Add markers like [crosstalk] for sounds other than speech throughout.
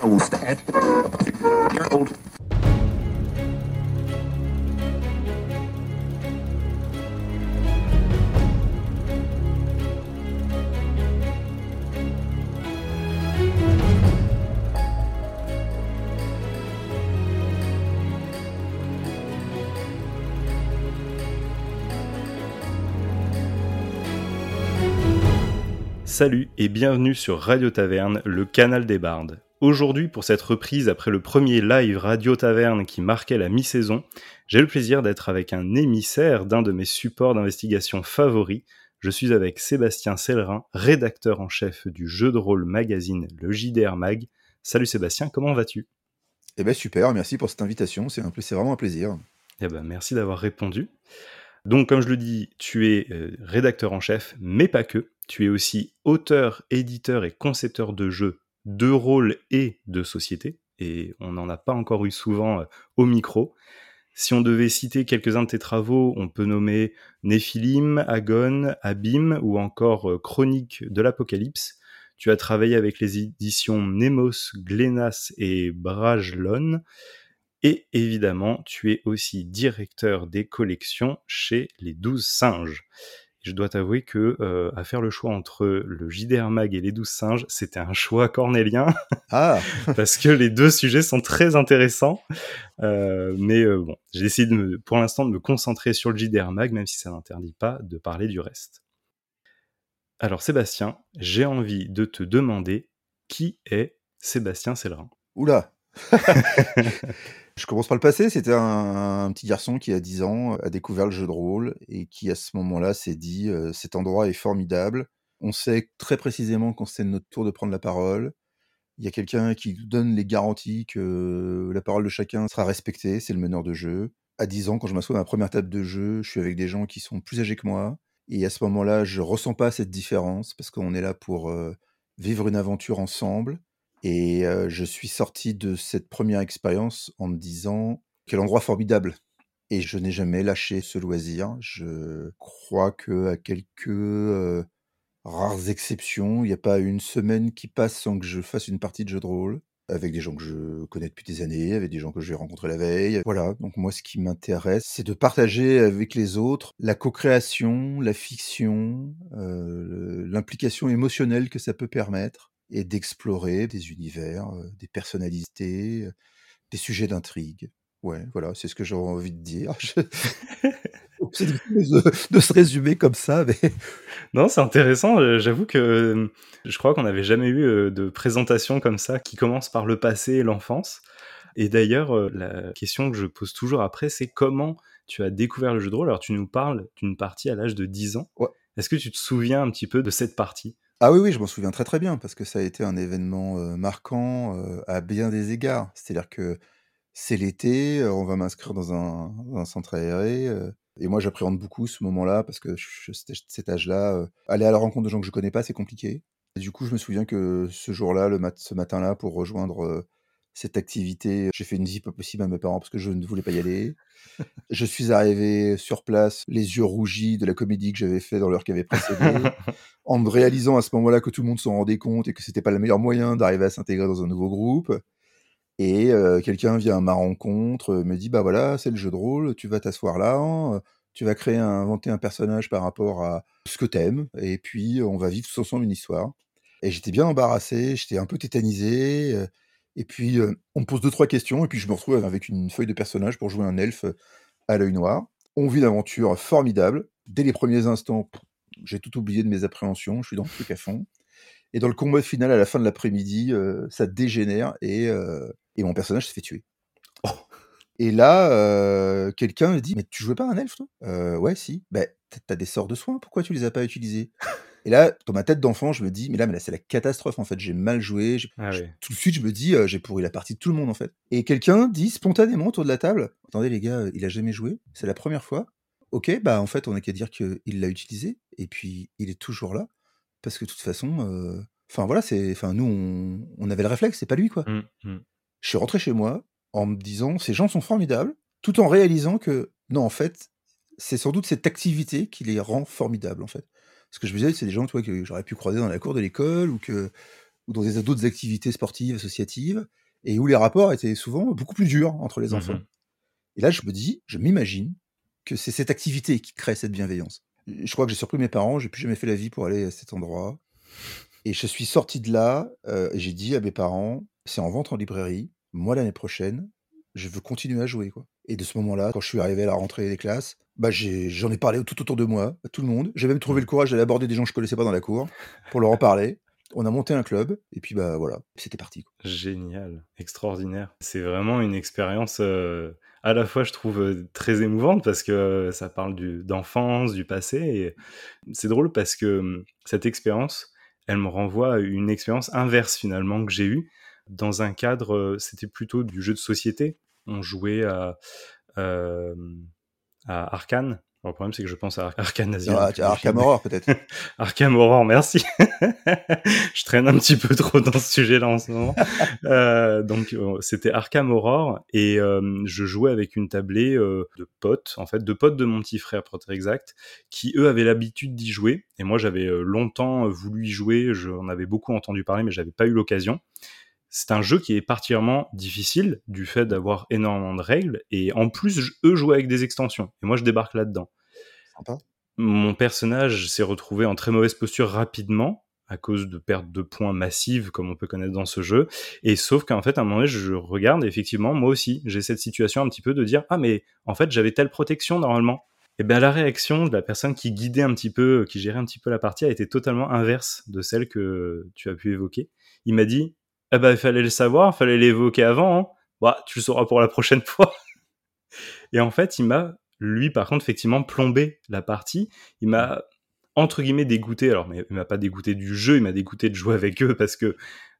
I will old. Salut et bienvenue sur Radio Taverne, le canal des bardes. Aujourd'hui, pour cette reprise après le premier live Radio Taverne qui marquait la mi-saison, j'ai le plaisir d'être avec un émissaire d'un de mes supports d'investigation favoris. Je suis avec Sébastien Sellerin, rédacteur en chef du jeu de rôle magazine Le JDR Mag. Salut Sébastien, comment vas-tu? Eh ben super, merci pour cette invitation, c'est vraiment un plaisir. Eh ben merci d'avoir répondu. Donc, comme je le dis, tu es euh, rédacteur en chef, mais pas que. Tu es aussi auteur, éditeur et concepteur de jeux, de rôle et de société. Et on n'en a pas encore eu souvent euh, au micro. Si on devait citer quelques-uns de tes travaux, on peut nommer Néphilim, Agon, Abîme ou encore euh, Chronique de l'Apocalypse. Tu as travaillé avec les éditions Nemos, Glenas et Brajlon. Et évidemment, tu es aussi directeur des collections chez les Douze Singes je dois t'avouer que euh, à faire le choix entre le JDR Mag et les douze singes, c'était un choix cornélien. Ah [laughs] Parce que les deux sujets sont très intéressants. Euh, mais euh, bon, j'ai décidé pour l'instant de me concentrer sur le JDR Mag, même si ça n'interdit pas de parler du reste. Alors Sébastien, j'ai envie de te demander qui est Sébastien Sellerin Oula [laughs] Je commence par le passé. C'était un, petit garçon qui, à 10 ans, a découvert le jeu de rôle et qui, à ce moment-là, s'est dit cet endroit est formidable. On sait très précisément quand c'est notre tour de prendre la parole. Il y a quelqu'un qui donne les garanties que la parole de chacun sera respectée. C'est le meneur de jeu. À 10 ans, quand je m'assois à ma première table de jeu, je suis avec des gens qui sont plus âgés que moi. Et à ce moment-là, je ressens pas cette différence parce qu'on est là pour vivre une aventure ensemble. Et je suis sorti de cette première expérience en me disant quel endroit formidable. Et je n'ai jamais lâché ce loisir. Je crois que à quelques rares exceptions, il n'y a pas une semaine qui passe sans que je fasse une partie de jeu de rôle avec des gens que je connais depuis des années, avec des gens que je vais rencontrer la veille. Voilà, donc moi ce qui m'intéresse, c'est de partager avec les autres la co-création, la fiction, l'implication émotionnelle que ça peut permettre et d'explorer des univers, des personnalités, des sujets d'intrigue. Ouais, voilà, c'est ce que j'aurais envie de dire. [laughs] c'est de, se résumer comme ça, mais... [laughs] Non, c'est intéressant. J'avoue que je crois qu'on n'avait jamais eu de présentation comme ça qui commence par le passé et l'enfance. Et d'ailleurs, la question que je pose toujours après, c'est comment tu as découvert le jeu de rôle? Alors, tu nous parles d'une partie à l'âge de 10 ans. Est-ce que tu te souviens un petit peu de cette partie? Ah oui, oui, je m'en souviens très, très bien parce que ça a été un événement, marquant, à bien des égards. C'est-à-dire que c'est l'été, on va m'inscrire dans un centre aéré, et moi j'appréhende beaucoup ce moment-là parce que cet âge-là, aller à la rencontre de gens que je connais pas, c'est compliqué. Du coup, je me souviens que ce jour-là, le ce matin-là, pour rejoindre, cette activité. J'ai fait une visite pas possible à mes parents parce que je ne voulais pas y aller. je suis arrivé sur place, les yeux rougis de la comédie que j'avais fait dans l'heure qui avait précédé, [laughs] en me réalisant à ce moment-là que tout le monde s'en rendait compte et que c'était pas le meilleur moyen d'arriver à s'intégrer dans un nouveau groupe. Et quelqu'un vient à ma rencontre, me dit bah voilà, c'est le jeu de rôle, tu vas t'asseoir là, hein, tu vas créer, inventer un personnage par rapport à ce que t'aimes, et puis on va vivre tous ensemble une histoire. Et j'étais bien embarrassé, j'étais un peu tétanisé. Et puis, on me pose deux, trois questions, et puis je me retrouve avec une feuille de personnage pour jouer un elfe à l'œil noir. On vit une aventure formidable. Dès les premiers instants, j'ai tout oublié de mes appréhensions, je suis dans le truc à fond. Et dans le combat final, à la fin de l'après-midi, ça dégénère et, mon personnage se fait tuer. Oh. Et là, quelqu'un me dit Mais tu jouais pas un elfe, toi? Ouais, si. Ben, t'as des sorts de soins, pourquoi tu les as pas utilisés? Et là, dans ma tête d'enfant, je me dis, mais là, mais là c'est la catastrophe en fait. J'ai mal joué. Ah tout de suite, je me dis, j'ai pourri la partie de tout le monde en fait. Et quelqu'un dit spontanément autour de la table, attendez les gars, il a jamais joué. C'est la première fois. Ok, bah en fait, on a qu'à dire qu'il l'a utilisé et puis il est toujours là parce que de toute façon, enfin voilà, c'est, enfin nous, on, avait le réflexe, c'est pas lui quoi. Mmh, mmh. Je suis rentré chez moi en me disant, ces gens sont formidables, tout en réalisant que non, en fait, c'est sans doute cette activité qui les rend formidables en fait. Ce que je me disais, c'est des gens que j'aurais pu croiser dans la cour de l'école ou que ou dans d'autres activités sportives, associatives, et où les rapports étaient souvent beaucoup plus durs entre les enfants. Mhm. Et là, je me dis, je m'imagine que c'est cette activité qui crée cette bienveillance. Je crois que j'ai surpris mes parents, j'ai plus jamais fait la vie pour aller à cet endroit. Et je suis sorti de là, euh, et j'ai dit à mes parents, c'est en vente en librairie, moi l'année prochaine, je veux continuer à jouer. Quoi. Et de ce moment-là, quand je suis arrivé à la rentrée des classes, bah j'en ai, parlé tout autour de moi, à tout le monde. J'ai même trouvé le courage d'aller aborder des gens que je connaissais pas dans la cour pour leur en parler. On a monté un club, et puis bah voilà, c'était parti. quoi. Génial, extraordinaire. C'est vraiment une expérience euh, à la fois, je trouve, euh, très émouvante parce que euh, ça parle du- d'enfance, du passé. Et c'est drôle parce que hum, cette expérience, elle me renvoie à une expérience inverse finalement que j'ai eue dans un cadre, c'était plutôt du jeu de société. On jouait à, euh, à Arkane. Alors, le problème, c'est que je pense à Arkane Asylum. Ah, Arkham Horror peut-être. [laughs] Arkham Horror, merci. [laughs] je traîne un petit peu trop dans ce sujet-là en ce moment. [laughs] Euh, donc euh, c'était Arkham Horror et euh, je jouais avec une tablée euh, de potes, en fait, de potes de mon petit frère, pour être exact, qui eux avaient l'habitude d'y jouer. Et moi, j'avais longtemps voulu y jouer. J'en avais beaucoup entendu parler, mais j'avais pas eu l'occasion. C'est un jeu qui est particulièrement difficile du fait d'avoir énormément de règles et en plus eux jouaient avec des extensions et moi je débarque là-dedans. Mon personnage s'est retrouvé en très mauvaise posture rapidement à cause de perte de points massives comme on peut connaître dans ce jeu et sauf qu'en fait à un moment donné je regarde et effectivement moi aussi j'ai cette situation un petit peu de dire ah mais en fait j'avais telle protection normalement et bien la réaction de la personne qui guidait un petit peu qui gérait un petit peu la partie a été totalement inverse de celle que tu as pu évoquer. Il m'a dit eh ben, il fallait le savoir, il fallait l'évoquer avant. Hein. Bah, tu le sauras pour la prochaine [laughs] fois. Et en fait, il m'a, lui, par contre, effectivement, plombé la partie. Il m'a, entre guillemets, dégoûté. Alors, mais il m'a pas dégoûté du jeu, il m'a dégoûté de jouer avec eux parce que,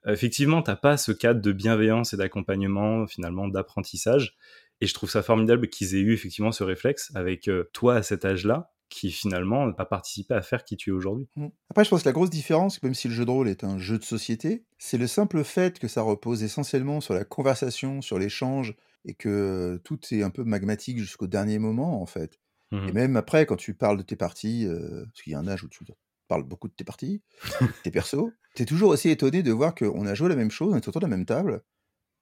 effectivement, t'as pas ce cadre de bienveillance et d'accompagnement, finalement, d'apprentissage. Et je trouve ça formidable qu'ils aient eu, effectivement, ce réflexe avec euh, toi à cet âge-là qui finalement a participé à faire qui tu es aujourd'hui. Mm. Après, je pense que la grosse différence, même si le jeu de rôle est un jeu de société, c'est le simple fait que ça repose essentiellement sur la conversation, sur l'échange, et que tout est un peu magmatique jusqu'au dernier moment, en fait. Mhm. Et même après, quand tu parles de tes parties, euh, parce qu'il y a un âge où tu parles beaucoup de tes parties, [laughs] tes persos, t'es toujours aussi étonné de voir qu'on a joué la même chose, on est autour de la même table,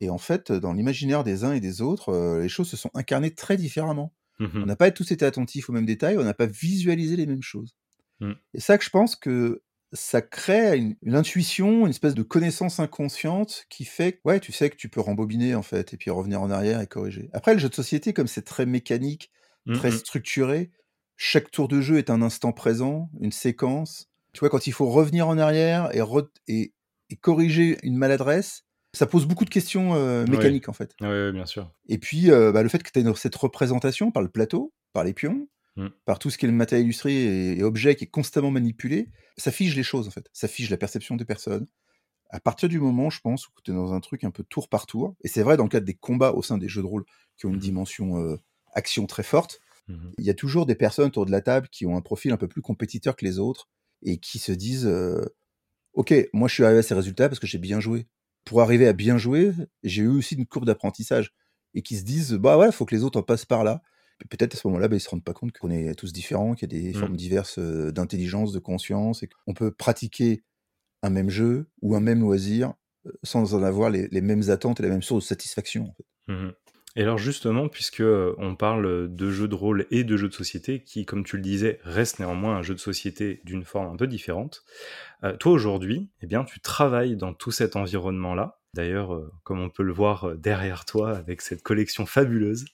et en fait, dans l'imaginaire des uns et des autres, euh, les choses se sont incarnées très différemment. On Mhm. n'a pas tous été attentifs aux mêmes détails, on n'a pas visualisé les mêmes choses. Mm. Et ça que je pense que ça crée une, une intuition, une espèce de connaissance inconsciente qui fait que, ouais, tu sais que tu peux rembobiner en fait, et puis revenir en arrière et corriger. Après, le jeu de société, comme c'est très mécanique, très Mhm. structuré, chaque tour de jeu est un instant présent, une séquence. Tu vois, quand il faut revenir en arrière et, et, et corriger une maladresse, ça pose beaucoup de questions euh, Ouais. mécaniques en fait. Ouais, bien sûr. Et puis, euh, bah, le fait que tu aies cette représentation par le plateau, par les pions, Mm. par tout ce qui est le matériel illustré et, et objet qui est constamment manipulé, ça fige les choses en fait. Ça fige la perception des personnes. À partir du moment, je pense, où tu es dans un truc un peu tour par tour, et c'est vrai dans le cadre des combats au sein des jeux de rôle qui ont une Mhm. dimension euh, action très forte, Mhm. il y a toujours des personnes autour de la table qui ont un profil un peu plus compétiteur que les autres et qui se disent Ok, moi je suis arrivé à ces résultats parce que j'ai bien joué. Pour arriver à bien jouer, j'ai eu aussi une courbe d'apprentissage. Et qui se disent Bah ouais, il faut que les autres en passent par là. Peut-être à ce moment-là, bah, ils se rendent pas compte qu'on est tous différents, qu'il y a des Mm. formes diverses euh, d'intelligence, de conscience, et qu'on peut pratiquer un même jeu ou un même loisir euh, sans en avoir les, les mêmes attentes et la même source de satisfaction. en fait. Mhm. Et alors justement, puisque euh, on parle de jeux de rôle et de jeux de société, qui, comme tu le disais, reste néanmoins un jeu de société d'une forme un peu différente, euh, toi aujourd'hui, eh bien, tu travailles dans tout cet environnement-là. D'ailleurs, euh, comme on peut le voir euh, derrière toi avec cette collection fabuleuse,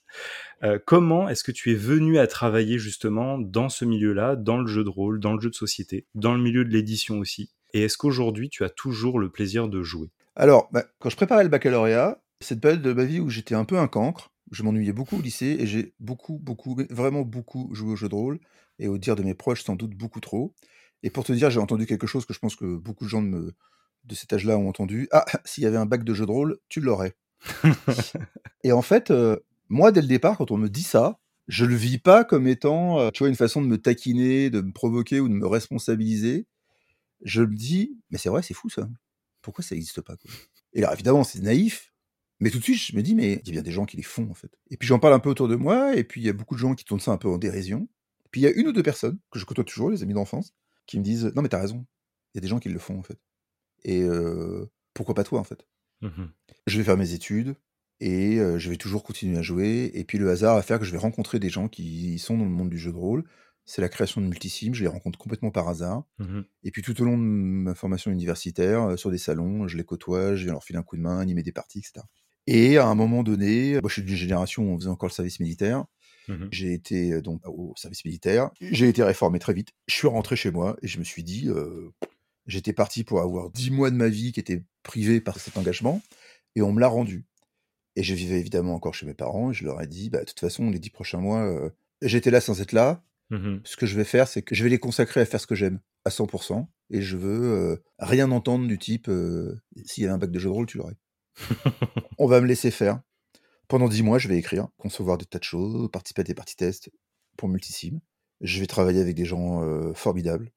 euh, comment est-ce que tu es venu à travailler justement dans ce milieu-là, dans le jeu de rôle, dans le jeu de société, dans le milieu de l'édition aussi? Et est-ce qu'aujourd'hui tu as toujours le plaisir de jouer? Alors, bah, quand je préparais le baccalauréat, c'est une période de ma vie où j'étais un peu un cancre. Je m'ennuyais beaucoup au lycée et j'ai beaucoup, beaucoup, vraiment beaucoup joué aux jeux de rôle. Et au dire de mes proches, sans doute beaucoup trop. Et pour te dire, j'ai entendu quelque chose que je pense que beaucoup de gens de, me- de cet âge-là ont entendu. Ah, [laughs] s'il y avait un bac de jeux de rôle, tu l'aurais. Et en fait, euh, moi, dès le départ, quand on me dit ça, je le vis pas comme étant, euh, tu vois, une façon de me taquiner, de me provoquer ou de me responsabiliser. Je me dis, mais c'est vrai, c'est fou ça. Pourquoi ça n'existe pas Et là, évidemment, c'est naïf. Mais tout de suite, je me dis, mais il y a bien des gens qui les font, en fait. Et puis j'en parle un peu autour de moi, et puis il y a beaucoup de gens qui tournent ça un peu en dérision. Puis il y a une ou deux personnes, que je côtoie toujours, les amis d'enfance, qui me disent, non mais t'as raison, il y a des gens qui le font, en fait. et pourquoi pas toi, en fait? Mmh Je vais faire mes études et je vais toujours continuer à jouer et puis le hasard va faire que je vais rencontrer des gens qui sont dans le monde du jeu de rôle. C'est la création de Multisim, je les rencontre complètement par hasard Mmh et puis tout au long de ma formation universitaire, sur des salons, je les côtoie, je viens leur filer un coup de main, animer des parties, etc. Et à un moment donné, moi je suis d'une génération où on faisait encore le service militaire. Mmh J'ai été donc au service militaire. J'ai été réformé très vite. Je suis rentré chez moi et je me suis dit, j'étais parti pour avoir 10 mois de ma vie qui étaient privés par cet engagement et on me l'a rendu. Et je vivais évidemment encore chez mes parents et je leur ai dit, bah, de toute façon, les 10 prochains mois, j'étais là sans être là. Mmh Ce que je vais faire, c'est que je vais les consacrer à faire ce que j'aime à 100% et je veux rien entendre du type, s'il y avait un bac de jeu de rôle, tu l'aurais. [laughs] On va me laisser faire. Pendant 10 mois, je vais écrire, concevoir des tas de choses, participer à des parties tests pour Multisim. Je vais travailler avec des gens formidables.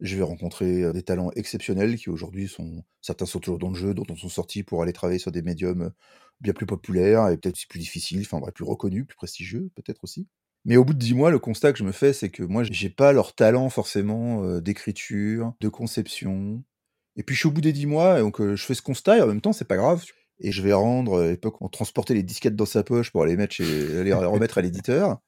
Je vais rencontrer des talents exceptionnels qui aujourd'hui sont. Certains sont toujours dans le jeu, d'autres sont sortis pour aller travailler sur des médiums bien plus populaires et peut-être plus difficiles, enfin plus reconnus, plus prestigieux, peut-être aussi. Mais au bout de 10 mois, le constat que je me fais, c'est que moi, j'ai pas leur talent forcément d'écriture, de conception. Et puis je suis au bout des 10 mois, et donc je fais ce constat, et en même temps, c'est pas grave et je vais rendre, à l'époque, on transportait les disquettes dans sa poche pour les mettre chez, les remettre à l'éditeur.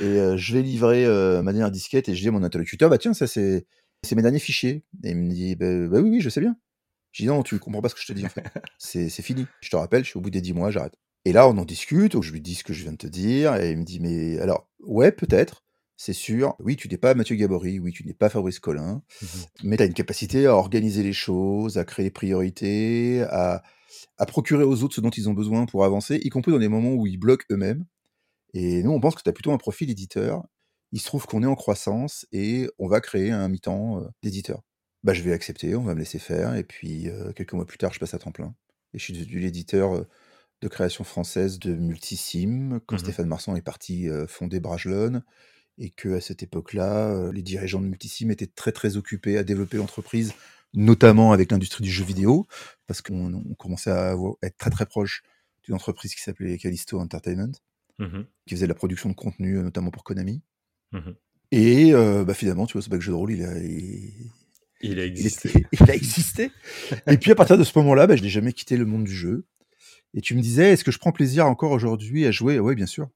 Et je vais livrer ma dernière disquette et je dis à mon interlocuteur, bah tiens, ça c'est, c'est mes derniers fichiers. Et il me dit, bah, bah, oui, oui, je sais bien. Je dis non, tu comprends pas ce que je te dis en fait. [laughs] C'est, fini. Je te rappelle, je suis au bout des 10 mois, j'arrête. Et là, on en discute, donc je lui dis ce que je viens de te dire, et il me dit, mais alors, ouais, peut-être, c'est sûr. Oui, tu n'es pas Mathieu Gabory, oui, tu n'es pas Fabrice Collin, mmh mais tu as une capacité à organiser les choses, à créer des priorités, à, à procurer aux autres ce dont ils ont besoin pour avancer, y compris dans des moments où ils bloquent eux-mêmes. Et nous, on pense que tu as plutôt un profil éditeur. Il se trouve qu'on est en croissance et on va créer un mi-temps euh, d'éditeur. Bah, je vais accepter, on va me laisser faire. Et puis, euh, quelques mois plus tard, je passe à temps plein. Et je suis devenu l'éditeur euh, de création française de Multisim, quand mmh Stéphane Marsan est parti fonder Bragelonne. Et que à cette époque-là, les dirigeants de Multisim étaient très très occupés à développer l'entreprise notamment avec l'industrie du jeu vidéo, parce qu'on commençait à, être très très proche d'une entreprise qui s'appelait Callisto Entertainment, mmh qui faisait de la production de contenu, euh, notamment pour Konami. Mmh Et euh, bah, finalement, tu vois, ce bac jeu de rôle, il a, il, a existé. Il, a existé. et puis à partir de ce moment-là, bah, je n'ai jamais quitté le monde du jeu. Et tu me disais, est-ce que je prends plaisir encore aujourd'hui à jouer? Oui, bien sûr.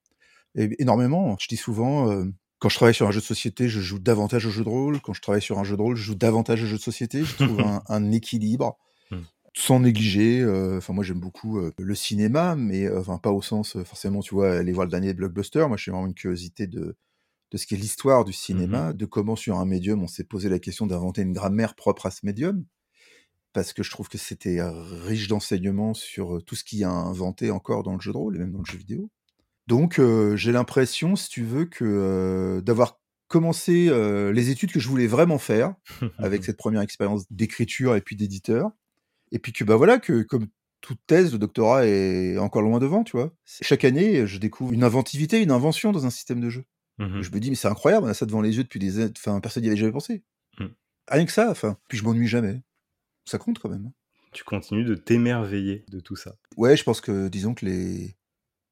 énormément. Je dis souvent, euh, quand je travaille sur un jeu de société, je joue davantage au jeu de rôle. Quand je travaille sur un jeu de rôle, je joue davantage au jeu de société. Je trouve [laughs] un, équilibre mmh. sans négliger. Euh, enfin, moi, j'aime beaucoup euh, le cinéma, mais euh, enfin pas au sens forcément, tu vois, aller voir le dernier blockbuster. Moi, j'ai vraiment une curiosité de de ce qu'est l'histoire du cinéma, de comment sur un médium on s'est posé la question d'inventer une grammaire propre à ce médium, parce que je trouve que c'était riche d'enseignements sur tout ce qui a inventé encore dans le jeu de rôle et même dans le jeu vidéo. Donc, j'ai l'impression, si tu veux, que, d'avoir commencé, les études que je voulais vraiment faire, avec [laughs] cette première expérience d'écriture et puis d'éditeur et puis que, bah, voilà, que comme toute thèse, le doctorat est encore loin devant, tu vois? chaque année, je découvre une inventivité, une invention dans un système de jeu. Mmh je me dis: «Mais c'est incroyable, on a ça devant les yeux depuis des enfin, personne n'y avait jamais pensé». Mmh. Rien que ça, enfin, puis je m'ennuie jamais. Ça compte quand même, hein. Tu continues de t'émerveiller de tout ça. Ouais, je pense que disons que les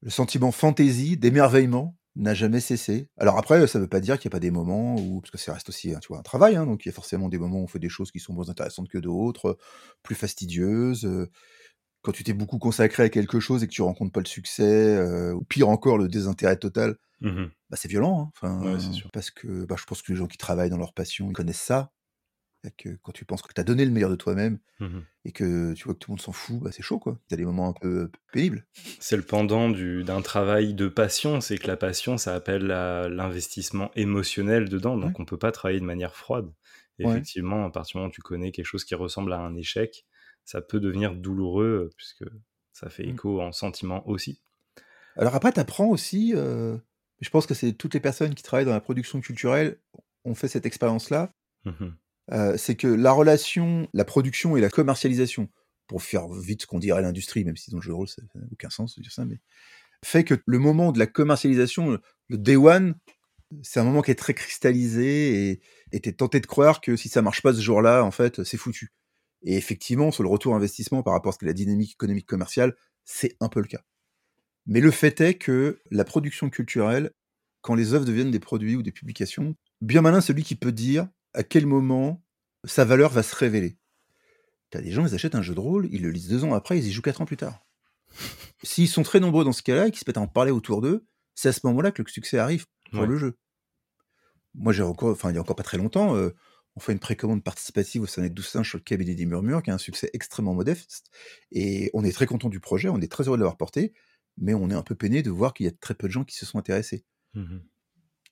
le sentiment fantaisie, d'émerveillement n'a jamais cessé. Alors après, ça ne veut pas dire qu'il n'y a pas des moments où, parce que ça reste aussi tu vois, un travail, hein, donc il y a forcément des moments où on fait des choses qui sont moins intéressantes que d'autres, plus fastidieuses. Quand tu t'es beaucoup consacré à quelque chose et que tu rencontres pas le succès, ou pire encore le désintérêt total, mmh bah c'est violent. Hein, ouais, sûr. Parce que bah, je pense que les gens qui travaillent dans leur passion, ils connaissent ça que quand tu penses que tu as donné le meilleur de toi-même mmh et que tu vois que tout le monde s'en fout, bah, c'est chaud, quoi. Tu as des moments un peu pénibles. C'est le pendant d'un travail de passion, c'est que la passion, ça appelle l'investissement émotionnel dedans, donc on on peut pas travailler de manière froide. Effectivement, à partir du moment où tu connais quelque chose qui ressemble à un échec, ça peut devenir douloureux, puisque ça fait mmh. écho en sentiment aussi. Alors après, tu apprends aussi, je pense que c'est toutes les personnes qui travaillent dans la production culturelle ont fait cette expérience-là. Mmh c'est que la relation, la production et la commercialisation, pour faire vite ce qu'on dirait l'industrie, même si dans le jeu de rôle ça n'a aucun sens de dire ça, mais fait que le moment de la commercialisation, le day one, c'est un moment qui est très cristallisé et, t'es tenté de croire que si ça marche pas ce jour-là, en fait, c'est foutu. Et effectivement, sur le retour investissement par rapport à la dynamique économique commerciale, c'est un peu le cas. Mais le fait est que la production culturelle, quand les œuvres deviennent des produits ou des publications, bien malin celui qui peut dire à quel moment sa valeur va se révéler. Tu as des gens, ils achètent un jeu de rôle, ils le lisent deux ans après, ils y jouent quatre ans plus tard. [laughs] S'ils sont très nombreux dans ce cas-là et qu'ils se mettent à en parler autour d'eux, c'est à ce moment-là que le succès arrive pour Ouais. le jeu. Moi, j'ai encore, enfin, il y a encore pas très longtemps, euh, on fait une précommande participative au Sonnet 12 singes sur le cabinet des murmures, qui a un succès extrêmement modeste. Et on est très content du projet, on est très heureux de l'avoir porté, mais on est un peu peiné de voir qu'il y a très peu de gens qui se sont intéressés. Mhm.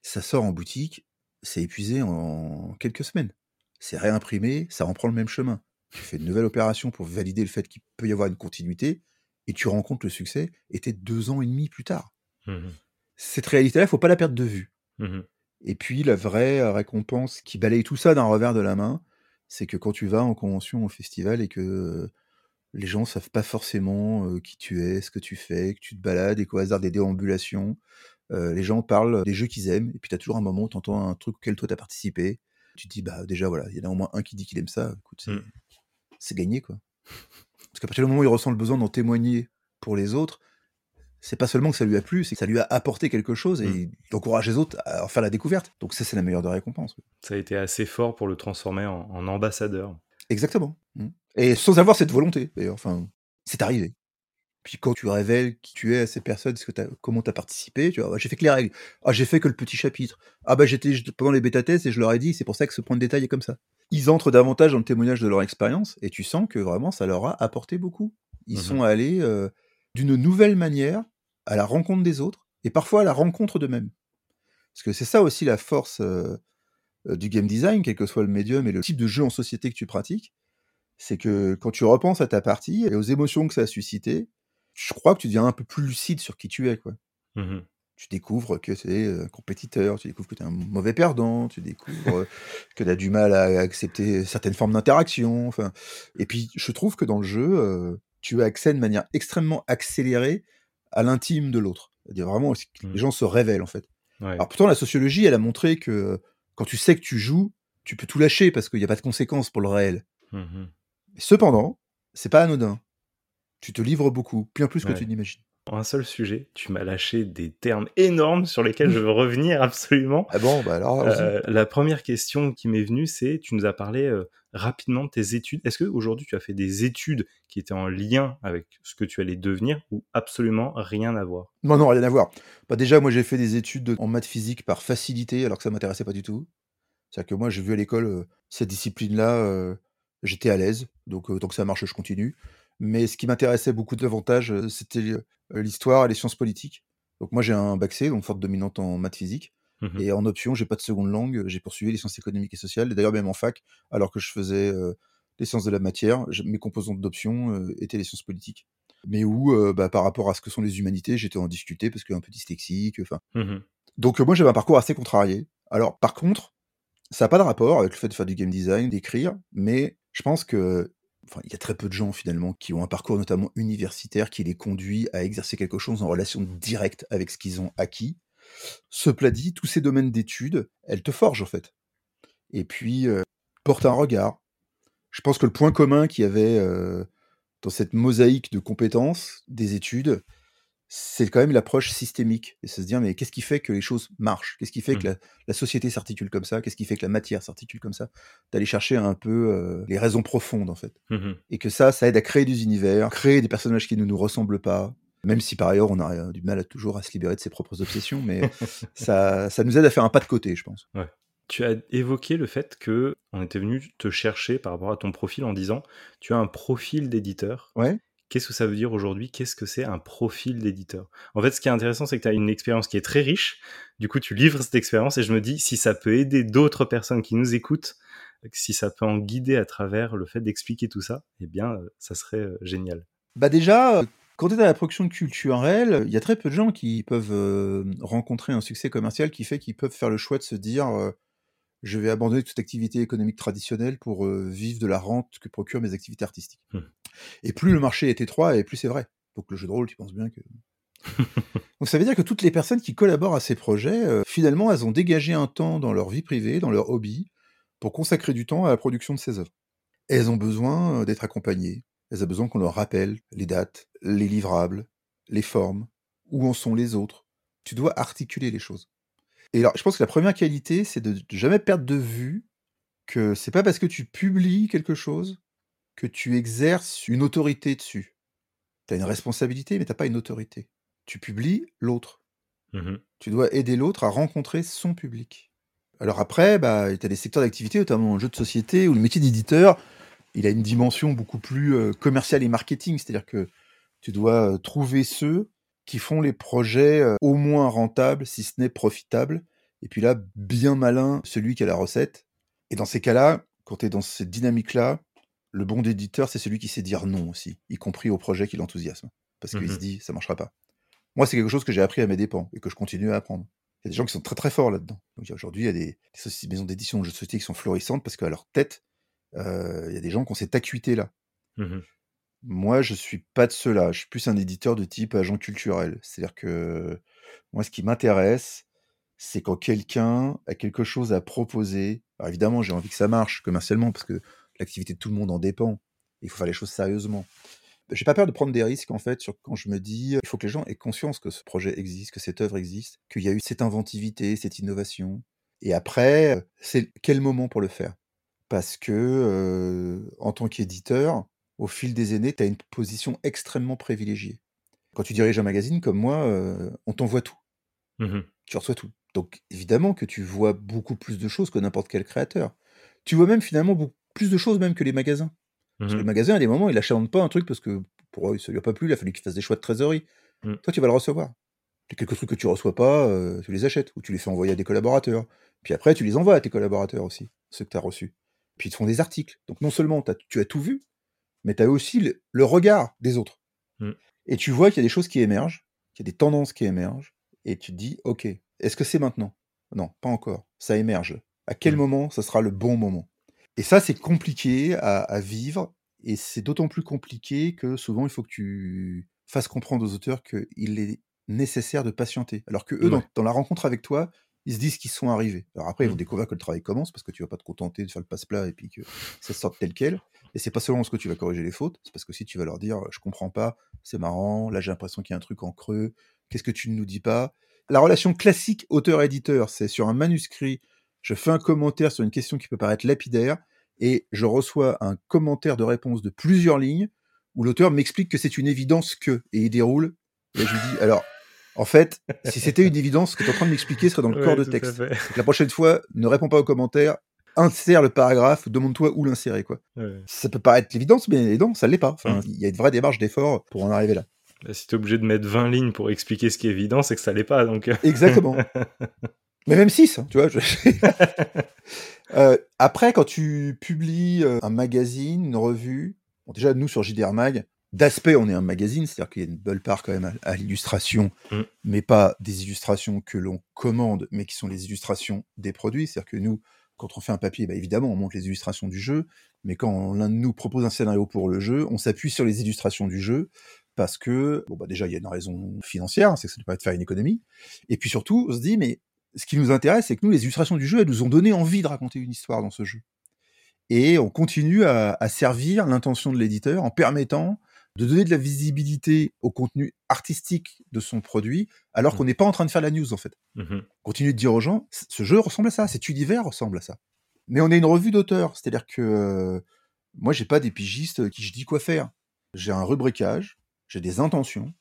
Ça sort en boutique, c'est épuisé en quelques semaines. C'est réimprimé, ça reprend le même chemin. Tu fais une nouvelle opération pour valider le fait qu'il peut y avoir une continuité, et tu rencontres le succès, et t'es deux ans et demi plus tard. Mhm. Cette réalité-là, faut pas la perdre de vue. Mhm. Et puis la vraie euh, récompense qui balaye tout ça d'un revers de la main, c'est que quand tu vas en convention au festival et que euh, les gens savent pas forcément euh, qui tu es, ce que tu fais, que tu te balades et qu'au hasard des déambulations, euh, les gens parlent des jeux qu'ils aiment, et puis tu as toujours un moment où tu entends un truc auquel toi tu as participé, tu te dis, bah déjà voilà, il y en a au moins un qui dit qu'il aime ça, écoute, c'est Mm. c'est gagné quoi. Parce qu'à partir du moment où il ressent le besoin d'en témoigner pour les autres, c'est pas seulement que ça lui a plu, c'est que ça lui a apporté quelque chose et Mm. il encourage les autres à en faire la découverte. Donc ça, c'est la meilleure des récompenses. Ça a été assez fort pour le transformer en, en ambassadeur. Exactement. Mm. Et sans avoir cette volonté, d'ailleurs. Enfin, c'est arrivé. Puis quand tu révèles qui tu es à ces personnes, ce que comment tu as participé, tu vois, Ah, j'ai fait que les règles. Ah, j'ai fait que le petit chapitre. Ah, bah j'étais pendant les bêta-tests et je leur ai dit, c'est pour ça que ce point de détail est comme ça. Ils entrent davantage dans le témoignage de leur expérience et tu sens que vraiment ça leur a apporté beaucoup. Ils Mhm. sont allés euh, d'une nouvelle manière à la rencontre des autres et parfois à la rencontre d'eux-mêmes. Parce que c'est ça aussi la force euh, euh, du game design, quel que soit le médium et le type de jeu en société que tu pratiques, c'est que quand tu repenses à ta partie et aux émotions que ça a suscité, je crois que tu deviens un peu plus lucide sur qui tu es. Quoi. Mhm. Tu découvres que tu es un compétiteur, tu découvres que tu es un mauvais perdant, tu découvres euh, que tu as du mal à accepter certaines formes d'interaction. Enfin, et puis, je trouve que dans le jeu, euh, tu as accès de manière extrêmement accélérée à l'intime de l'autre. C'est-à-dire vraiment, les gens se révèlent en fait. Ouais. Alors pourtant, la sociologie, elle a montré que quand tu sais que tu joues, tu peux tout lâcher parce qu'il n'y a pas de conséquences pour le réel. Mhm. Cependant, c'est pas anodin. Tu te livres beaucoup, bien plus que tu n'imagines. En un seul sujet, tu m'as lâché des termes énormes sur lesquels je veux revenir [laughs] absolument. Ah bon, bah alors. Euh, la première question qui m'est venue, c'est tu nous as parlé euh, rapidement de tes études. Est-ce que aujourd'hui tu as fait des études qui étaient en lien avec ce que tu allais devenir ou absolument rien à voir? Non, non, rien à voir. Bah déjà, moi, j'ai fait des études de- en maths physique par facilité, alors que ça m'intéressait pas du tout. C'est-à-dire que moi, j'ai vu à l'école euh, cette discipline-là, j'étais à l'aise, donc tant que ça marche, je continue. Mais ce qui m'intéressait beaucoup davantage, euh, c'était euh, l'histoire et les sciences politiques. Donc moi, j'ai un bac C, donc forte dominante en maths physique. Mhm. Et en option, j'ai pas de seconde langue, j'ai poursuivi les sciences économiques et sociales, et d'ailleurs même en fac, alors que je faisais euh, les sciences de la matière, mes composantes d'option euh, étaient les sciences politiques. Mais où, euh, bah, par rapport à ce que sont les humanités, j'étais en discuter parce que un peu dyslexique, enfin. Mhm. Donc moi j'avais un parcours assez contrarié. Alors par contre, ça n'a pas de rapport avec le fait de faire du game design, d'écrire, mais je pense que il y a très peu de gens finalement qui ont un parcours notamment universitaire qui les conduit à exercer quelque chose en relation directe avec ce qu'ils ont acquis. Cela dit, tous ces domaines d'études, elles te forgent en fait. Et puis, euh, portent un regard. Je pense que le point commun qu'il y avait euh, dans cette mosaïque de compétences des études, c'est quand même l'approche systémique. Et c'est se dire, mais qu'est-ce qui fait que les choses marchent? Qu'est-ce qui fait que Mhm. la, la société s'articule comme ça? Qu'est-ce qui fait que la matière s'articule comme ça? D'aller chercher un peu euh, les raisons profondes, en fait. Mhm. Et que ça, ça aide à créer des univers, créer des personnages qui ne nous ressemblent pas. Même si par ailleurs, on a euh, du mal à toujours à se libérer de ses propres obsessions, mais [laughs] ça, ça nous aide à faire un pas de côté, je pense. Tu as évoqué le fait que on était venu te chercher par rapport à ton profil en disant tu as un profil d'éditeur. Ouais. Qu'est-ce que ça veut dire aujourd'hui Qu'est-ce que c'est un profil d'éditeur? En fait, ce qui est intéressant, c'est que tu as une expérience qui est très riche. Du coup, tu livres cette expérience et je me dis, si ça peut aider d'autres personnes qui nous écoutent, si ça peut en guider à travers le fait d'expliquer tout ça, eh bien, euh, ça serait euh, génial. Bah déjà, euh, quand tu es dans la production culturelle, il y a très peu de gens qui peuvent rencontrer un succès commercial qui fait qu'ils peuvent faire le choix de se dire je vais abandonner toute activité économique traditionnelle pour vivre de la rente que procurent mes activités artistiques. Hmm. Et plus le marché est étroit, et plus c'est vrai. Donc le jeu de rôle, tu penses bien que... [laughs] Donc ça veut dire que toutes les personnes qui collaborent à ces projets, euh, finalement, elles ont dégagé un temps dans leur vie privée, dans leur hobby, pour consacrer du temps à la production de ces œuvres. Et elles ont besoin euh, d'être accompagnées. Elles ont besoin qu'on leur rappelle les dates, les livrables, les formes, où en sont les autres. Tu dois articuler les choses. Et alors, je pense que la première qualité, c'est de de jamais perdre de vue que c'est pas parce que tu publies quelque chose que tu exerces une autorité dessus. Tu as une responsabilité, mais tu pas une autorité. Tu publies l'autre. Mmh tu dois aider l'autre à rencontrer son public. Alors après, bah, tu as des secteurs d'activité, notamment le jeu de société, où le métier d'éditeur, il a une dimension beaucoup plus euh, commerciale et marketing. C'est-à-dire que tu dois euh, trouver ceux qui font les projets euh, au moins rentables, si ce n'est profitables. Et puis là, bien malin, celui qui a la recette. Et dans ces cas-là, quand tu es dans cette dynamique-là, le bon éditeur, c'est celui qui sait dire non aussi, y compris au projet qui l'enthousiasme. Parce qu'il se mmh dit, ça marchera pas. Moi, c'est quelque chose que j'ai appris à mes dépens et que je continue à apprendre. Il y a des gens qui sont très très forts là-dedans. Aujourd'hui, il y a des, maisons d'édition de jeux de société qui sont florissantes parce qu'à leur tête, euh, il y a des gens qui ont cette acuité-là. Mmh moi, je suis pas de ceux-là. Je suis plus un éditeur de type agent culturel. C'est-à-dire que moi, ce qui m'intéresse, c'est quand quelqu'un a quelque chose à proposer. Alors évidemment, j'ai envie que ça marche commercialement parce que l'activité de tout le monde en dépend. Il faut faire les choses sérieusement. J'ai pas peur de prendre des risques en fait sur quand je me dis il faut que les gens aient conscience que ce projet existe, que cette œuvre existe, qu'il y a eu cette inventivité, cette innovation. Et après, c'est quel moment pour le faire? Parce que en tant qu'éditeur, au fil des années, tu as une position extrêmement privilégiée. Quand tu diriges un magazine comme moi, on t'envoie tout. Mmh tu reçois tout. Donc évidemment que tu vois beaucoup plus de choses que n'importe quel créateur. Tu vois même finalement beaucoup plus de choses même que les magasins. Parce que le mmh magasin, à des moments, il n'achète pas un truc parce que pour eux, ça lui a pas plu, il a fallu qu'il fasse des choix de trésorerie. Mmh. Toi, tu vas le recevoir. Les quelques trucs que tu reçois pas, euh, tu les achètes ou tu les fais envoyer à des collaborateurs. Puis après, tu les envoies à tes collaborateurs aussi, ceux que tu as reçus. Puis ils te font des articles. Donc non seulement tu as tout vu, mais tu as aussi le, regard des autres. Mmh. Et tu vois qu'il y a des choses qui émergent, qu'il y a des tendances qui émergent, et tu te dis, ok, est-ce que c'est maintenant? Non, pas encore. Ça émerge. À quel moment ça sera le bon moment? Et ça, c'est compliqué à, vivre, et c'est d'autant plus compliqué que souvent, il faut que tu fasses comprendre aux auteurs qu'il est nécessaire de patienter. Alors que eux, dans, la rencontre avec toi, ils se disent qu'ils sont arrivés. Alors après, ils vont mmh. découvrir que le travail commence parce que tu vas pas te contenter de faire le passe-plat et puis que ça sorte tel quel. Et c'est pas seulement ce que tu vas corriger les fautes, c'est parce que si tu vas leur dire je comprends pas, c'est marrant, là j'ai l'impression qu'il y a un truc en creux, qu'est-ce que tu ne nous dis pas? La relation classique auteur-éditeur, c'est sur un manuscrit, je fais un commentaire sur une question qui peut paraître lapidaire, et je reçois un commentaire de réponse de plusieurs lignes où l'auteur m'explique que c'est une évidence que, et il déroule. Et je lui dis, alors, en fait, si c'était une évidence, ce que tu es en train de m'expliquer serait dans le corps de texte. La prochaine fois, ne réponds pas aux commentaires, insère le paragraphe, demande-toi où l'insérer. quoi. Ça peut paraître l'évidence, mais non, ça l'est pas. Enfin, mmh. Il y a une vraie démarche d'effort pour en arriver là. Bah, si tu es obligé de mettre 20 lignes pour expliquer ce qui est évident, c'est que ça l'est pas. Donc... Euh. Exactement. [laughs] Mais même 6, hein, tu vois. [laughs] Euh, après, quand tu publies euh, un magazine, une revue, déjà, nous, sur JDR Mag, d'aspect, on est un magazine, c'est-à-dire qu'il y a une belle part quand même à, l'illustration, mm. mais pas des illustrations que l'on commande, mais qui sont les illustrations des produits. C'est-à-dire que nous, quand on fait un papier, bah, évidemment, on montre les illustrations du jeu, mais quand l'un de nous propose un scénario pour le jeu, on s'appuie sur les illustrations du jeu, parce que, bon, bah, déjà, il y a une raison financière, c'est que ça ne peut pas faire une économie, et puis surtout, on se dit, mais ce qui nous intéresse, c'est que nous, les illustrations du jeu, elles nous ont donné envie de raconter une histoire dans ce jeu. Et on continue à, servir l'intention de l'éditeur en permettant de donner de la visibilité au contenu artistique de son produit, alors mmh. qu'on n'est pas en train de faire la news, en fait. Mmh Continuer de dire aux gens, ce jeu ressemble à ça, cet univers ressemble à ça. Mais on est une revue d'auteur, c'est-à-dire que euh, moi, j'ai pas des pigistes qui je dis quoi faire. J'ai un rubricage, j'ai des intentions,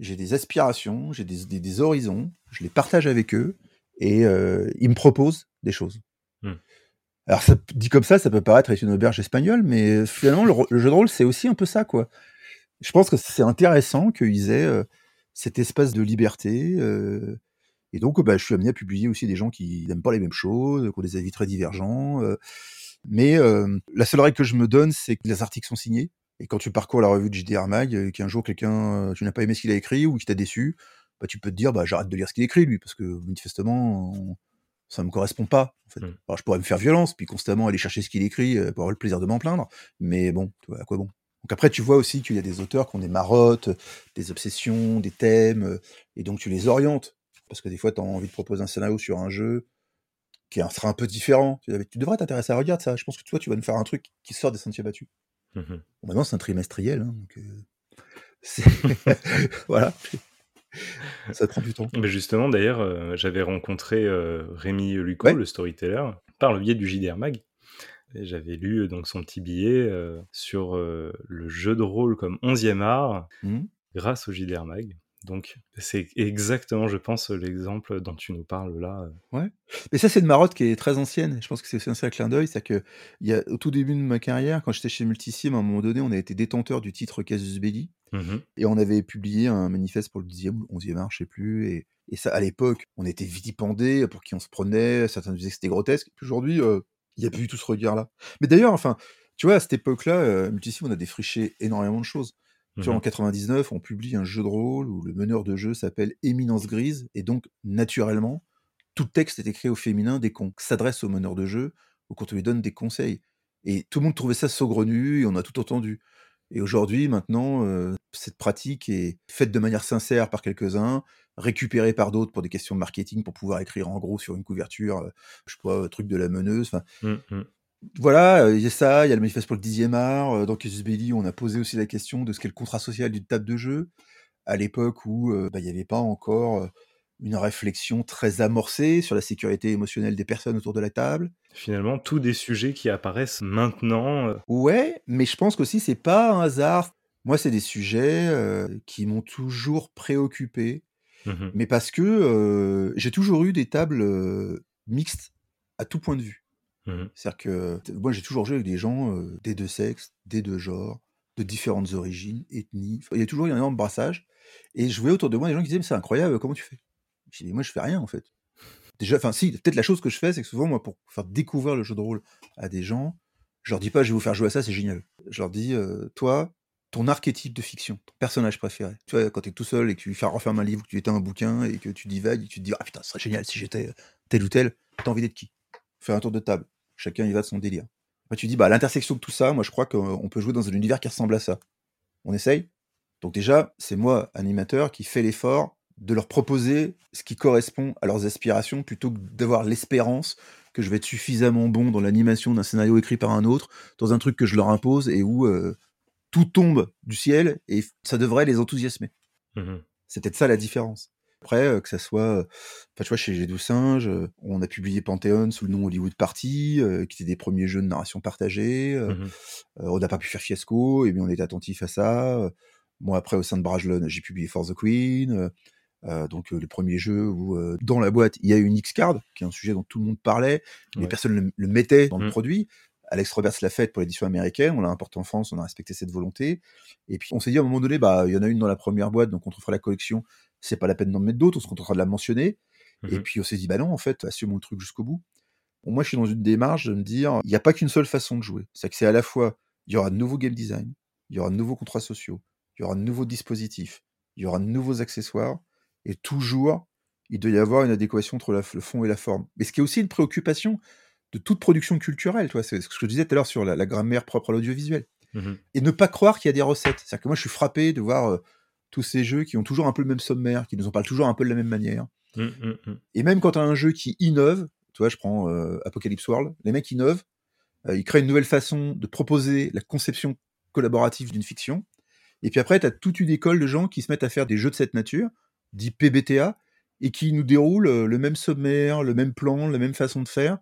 j'ai des aspirations, j'ai des, horizons, je les partage avec eux, et euh, il me propose des choses. Hmm. Alors, ça, dit comme ça, ça peut paraître être une auberge espagnole, mais finalement, le, jeu de rôle, c'est aussi un peu ça, quoi. Je pense que c'est intéressant qu'ils aient euh, cet espace de liberté. Euh, et donc, bah, je suis amené à publier aussi des gens qui n'aiment pas les mêmes choses, qui ont des avis très divergents. mais la seule règle que je me donne, c'est que les articles sont signés. Et quand tu parcours la revue de JDR Mag, qu'un jour quelqu'un, tu n'as pas aimé ce qu'il a écrit ou qui t'a déçu, bah, tu peux te dire, bah, j'arrête de lire ce qu'il écrit, lui, parce que manifestement, ça ne me correspond pas. En fait. Mmh. Alors, je pourrais me faire violence, puis constamment aller chercher ce qu'il écrit euh, pour avoir le plaisir de m'en plaindre, mais bon, tu vois, à quoi bon? Donc après, tu vois aussi qu'il y a des auteurs qui ont des marottes, des obsessions, des thèmes, et donc tu les orientes. Parce que des fois, tu as envie de proposer un scénario sur un jeu qui sera un peu différent. Tu devrais t'intéresser à regarder ça. Je pense que toi, tu vas nous faire un truc qui sort des sentiers battus. Mmh bon, maintenant, c'est un trimestriel. Hein, donc, euh, [laughs] [laughs] voilà ça prend du temps. Mais justement, d'ailleurs, euh, j'avais rencontré euh, Rémi Lucot, le storyteller, par le biais du JDR Mag. J'avais lu donc son petit billet euh, sur euh, le jeu de rôle comme onzième art Mmh. grâce au JDR Mag. Donc c'est exactement, je pense, l'exemple dont tu nous parles là. Ouais. Mais ça, c'est une marotte qui est très ancienne. Je pense que c'est aussi un certain clin d'œil. C'est que il y a, au tout début de ma carrière, quand j'étais chez Multisim, à un moment donné, on a été détenteur du titre Casus Belli. Mhm. Et on avait publié un manifeste pour le 10e ou le 11e art, je sais plus. Et, et ça, à l'époque, on était vilipendés pour qui on se prenait. Certains disaient que c'était grotesque. Puis aujourd'hui, euh, il n'y a plus tout ce regard-là. Mais d'ailleurs, enfin, tu vois, à cette époque-là, euh, Multisim, on a défriché énormément de choses. Tu vois, Mhm. en 99, on publie un jeu de rôle où le meneur de jeu s'appelle Éminence Grise, et donc, naturellement, tout texte est écrit au féminin dès qu'on s'adresse au meneur de jeu ou quand on lui donne des conseils. Et tout le monde trouvait ça saugrenu, et on a tout entendu. Et aujourd'hui, maintenant, euh, cette pratique est faite de manière sincère par quelques-uns, récupérée par d'autres pour des questions de marketing, pour pouvoir écrire en gros sur une couverture, euh, je sais pas, truc de la meneuse. Mhm. Voilà, euh, il y a ça, il y a le manifeste pour le dixième art. euh, Dans Casus Belli, on a posé aussi la question de ce qu'est le contrat social d'une table de jeu, à l'époque où euh, bah, il n'y avait pas encore une réflexion très amorcée sur la sécurité émotionnelle des personnes autour de la table. Finalement, tous des sujets qui apparaissent maintenant. Ouais, mais je pense qu'aussi c'est pas un hasard. Moi, c'est des sujets euh, qui m'ont toujours préoccupé, mhm. mais parce que euh, j'ai toujours eu des tables euh, mixtes à tout point de vue. Mhm. C'est-à-dire que moi, j'ai toujours joué avec des gens euh, des deux sexes, des deux genres, de différentes origines, ethnies. Il y a toujours eu un énorme brassage. Et je voyais autour de moi des gens qui disaient, mais c'est incroyable, comment tu fais? Je dis, moi, je fais rien, en fait. Déjà, enfin, si, peut-être la chose que je fais, c'est que souvent, moi, pour faire découvrir le jeu de rôle à des gens, je leur dis pas, je vais vous faire jouer à ça, c'est génial. Je leur dis, euh, toi, ton archétype de fiction, ton personnage préféré. Tu vois, quand tu es tout seul et que tu fais refermes un livre, que tu éteins un bouquin et que tu divagues, et tu te dis, ah putain, ce serait génial si j'étais tel ou tel, t'as envie d'être qui? Faire un tour de table. Chacun y va de son délire. Après, tu dis, bah, à l'intersection de tout ça, moi, je crois qu'on peut jouer dans un univers qui ressemble à ça. On essaye Donc, déjà, c'est moi, animateur, qui fait l'effort de leur proposer ce qui correspond à leurs aspirations plutôt que d'avoir l'espérance que je vais être suffisamment bon dans l'animation d'un scénario écrit par un autre, dans un truc que je leur impose et où euh, tout tombe du ciel et ça devrait les enthousiasmer. Mhm. C'est peut-être ça la différence. Après, que ça soit, enfin, tu vois, chez Les Doux Singes, on a publié Panthéon sous le nom Hollywood Party, euh, qui était des premiers jeux de narration partagée. euh, euh, on n'a pas pu faire Fiasco, et bien on était attentif à ça. Moi, après, au sein de Brajlon, j'ai publié For the Queen. euh, donc, euh, le premier jeu où, euh, dans la boîte, il y a une X-Card, qui est un sujet dont tout le monde parlait, mais Ouais. personne ne le, le mettait dans le Mm. produit. Alex Roberts l'a fait pour l'édition américaine, on l'a importé en France, on a respecté cette volonté. Et puis, on s'est dit à un moment donné, bah, il y en a une dans la première boîte, donc on te fera la collection. C'est pas la peine d'en mettre d'autres, on se contentera de la mentionner. Et Mhm. puis, on s'est dit, bah non, en fait, assumons le truc jusqu'au bout. Bon, moi, je suis dans une démarche de me dire, il n'y a pas qu'une seule façon de jouer. C'est que c'est à la fois, il y aura de nouveaux game design, il y aura de nouveaux contrats sociaux, il y aura de nouveaux dispositifs, il y aura de nouveaux accessoires, et toujours, il doit y avoir une adéquation entre la- le fond et la forme. Mais ce qui est aussi une préoccupation de toute production culturelle, c'est ce que je disais tout à l'heure sur la, la grammaire propre à l'audiovisuel. Mhm. Et ne pas croire qu'il y a des recettes. C'est-à-dire que moi, je suis frappé de voir euh, tous ces jeux qui ont toujours un peu le même sommaire, qui nous en parlent toujours un peu de la même manière. Mhm. Mhm. Et même quand tu as un jeu qui innove, tu vois, je prends euh, Apocalypse World, les mecs innovent, euh, ils créent une nouvelle façon de proposer la conception collaborative d'une fiction. Et puis après, tu as toute une école de gens qui se mettent à faire des jeux de cette nature, dits PBTA, et qui nous déroulent le même sommaire, le même plan, la même façon de faire,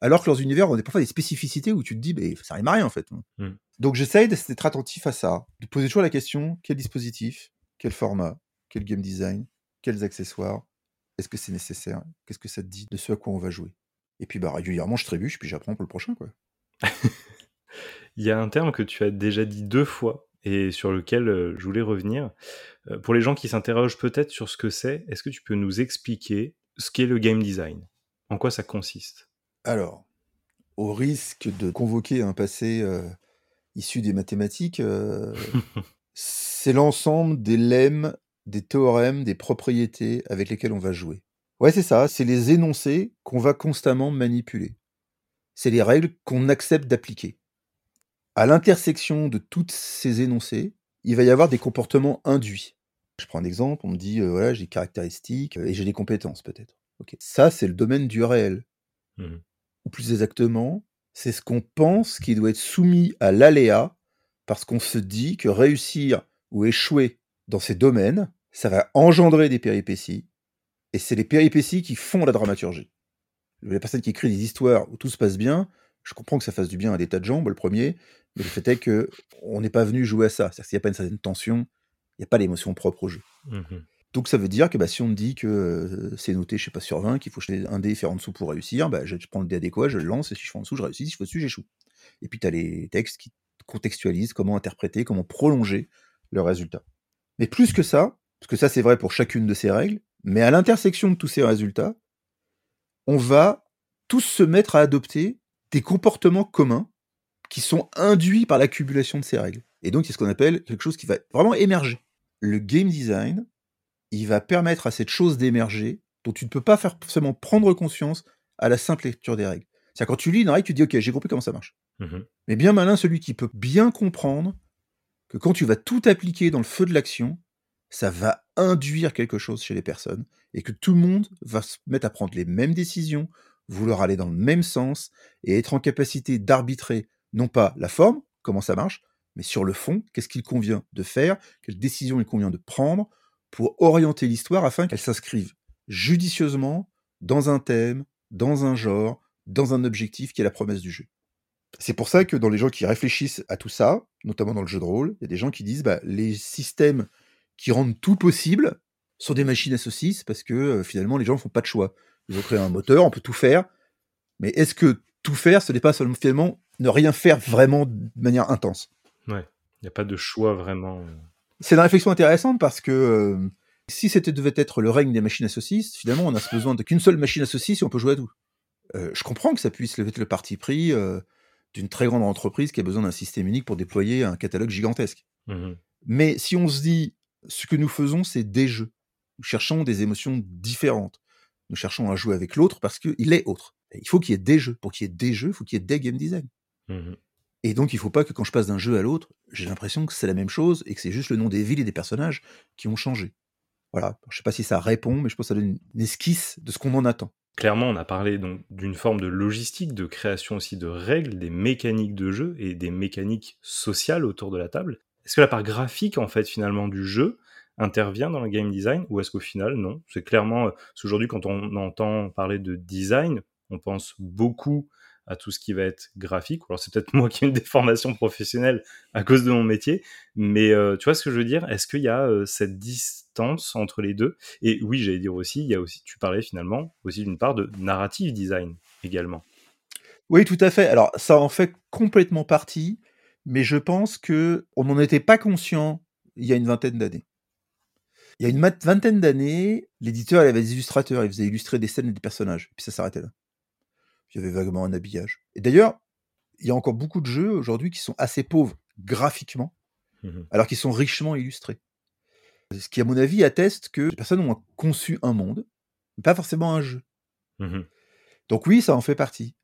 alors que leurs univers ont des- parfois des spécificités où tu te dis, bah, ça rime à rien en fait. Mm. Donc j'essaye d'être attentif à ça, de poser toujours la question, quel dispositif, quel format, quel game design, quels accessoires, est-ce que c'est nécessaire Qu'est-ce que ça te dit de ce à quoi on va jouer? Et puis bah, régulièrement, je trébuche, puis j'apprends pour le prochain. quoi. [laughs] Il y a un terme que tu as déjà dit deux fois et sur lequel euh, je voulais revenir. Euh, pour les gens qui s'interrogent peut-être sur ce que c'est, est-ce que tu peux nous expliquer ce qu'est le game design? En quoi ça consiste? Alors, au risque de convoquer un passé euh, issu des mathématiques, euh, [laughs] c'est l'ensemble des lemmes, des théorèmes, des propriétés avec lesquelles on va jouer. Ouais, c'est ça, c'est les énoncés qu'on va constamment manipuler. C'est les règles qu'on accepte d'appliquer. À l'intersection de toutes ces énoncés, il va y avoir des comportements induits. Je prends un exemple, on me dit, euh, voilà, j'ai des caractéristiques et j'ai des compétences peut-être. Ok. Ça, c'est le domaine du réel. Mhm. Ou plus exactement, c'est ce qu'on pense qui doit être soumis à l'aléa parce qu'on se dit que réussir ou échouer dans ces domaines, ça va engendrer des péripéties. Et c'est les péripéties qui font la dramaturgie. La personne qui écrit des histoires où tout se passe bien, Je comprends que ça fasse du bien à des tas de gens, moi le premier, mais le fait est que on n'est pas venu jouer à ça. C'est-à-dire qu'il n'y a pas une certaine tension, il n'y a pas l'émotion propre au jeu. Mmh Donc ça veut dire que bah, si on me dit que euh, c'est noté, je sais pas, sur 20, qu'il faut jeter un dé et faire en dessous pour réussir, bah, je prends le dé adéquat, je le lance, et si je fais en dessous, je réussis, si je fais dessus, j'échoue. Et puis tu as les textes qui contextualisent comment interpréter, comment prolonger le résultat. Mais plus que ça, parce que ça c'est vrai pour chacune de ces règles, mais à l'intersection de tous ces résultats, on va tous se mettre à adopter des comportements communs qui sont induits par l'accumulation de ces règles. Et donc, c'est ce qu'on appelle quelque chose qui va vraiment émerger. Le game design, il va permettre à cette chose d'émerger dont tu ne peux pas forcément prendre conscience à la simple lecture des règles. C'est-à-dire quand tu lis une règle, tu dis ok, j'ai compris comment ça marche. Mmh Mais bien malin celui qui peut bien comprendre que quand tu vas tout appliquer dans le feu de l'action, ça va induire quelque chose chez les personnes et que tout le monde va se mettre à prendre les mêmes décisions, vouloir aller dans le même sens et être en capacité d'arbitrer non pas la forme, comment ça marche, mais sur le fond, qu'est-ce qu'il convient de faire, quelle décision il convient de prendre pour orienter l'histoire afin qu'elle s'inscrive judicieusement dans un thème, dans un genre, dans un objectif qui est la promesse du jeu. C'est pour ça que dans les gens qui réfléchissent à tout ça, notamment dans le jeu de rôle, il y a des gens qui disent bah, les systèmes qui rendent tout possible sont des machines à saucisses parce que euh, finalement les gens ne font pas de choix. Ils ont créé un moteur, on peut tout faire, mais est-ce que tout faire, ce n'est pas seulement finalement ne rien faire vraiment de manière intense? Ouais, il n'y a pas de choix vraiment. C'est une réflexion intéressante parce que euh, si c'était devait être le règne des machines à saucisses, finalement on a besoin de qu'une seule machine à saucisses et on peut jouer à tout. Euh, je comprends que ça puisse être le parti pris euh, d'une très grande entreprise qui a besoin d'un système unique pour déployer un catalogue gigantesque. Mhm. Mais si on se dit, ce que nous faisons, c'est des jeux. Nous cherchons des émotions différentes. Nous cherchons à jouer avec l'autre parce qu'il est autre. Et il faut qu'il y ait des jeux. Pour qu'il y ait des jeux, il faut qu'il y ait des game design. Mhm. Et donc, il ne faut pas que quand je passe d'un jeu à l'autre, j'ai l'impression que c'est la même chose et que c'est juste le nom des villes et des personnages qui ont changé. Voilà. Je ne sais pas si ça répond, mais je pense que ça donne une esquisse de ce qu'on en attend. Clairement, on a parlé d'une forme de logistique, de création aussi de règles, des mécaniques de jeu et des mécaniques sociales autour de la table. Est-ce que la part graphique, en fait, finalement, du jeu intervient dans le game design ou est-ce qu'au final, non? C'est clairement, euh, parce qu'aujourd'hui, quand on entend parler de design, on pense beaucoup à tout ce qui va être graphique. Alors c'est peut-être [laughs] moi qui ai une déformation professionnelle à cause de mon métier, mais euh, tu vois ce que je veux dire? Est-ce qu'il y a euh, cette distance entre les deux? Et oui, j'allais dire aussi, il y a aussi, tu parlais finalement aussi d'une part de narrative design également. Oui, tout à fait. Alors, ça en fait complètement partie, mais je pense que on n'en était pas conscient il y a une vingtaine d'années. Il y a une vingtaine d'années, l'éditeur avait des illustrateurs, il faisait illustrer des scènes et des personnages, puis ça s'arrêtait là. Il y avait vaguement un habillage. Et d'ailleurs, il y a encore beaucoup de jeux aujourd'hui qui sont assez pauvres graphiquement, Mhm. alors qu'ils sont richement illustrés. Ce qui, à mon avis, atteste que les personnes ont conçu un monde, mais pas forcément un jeu. Mhm. Donc oui, ça en fait partie.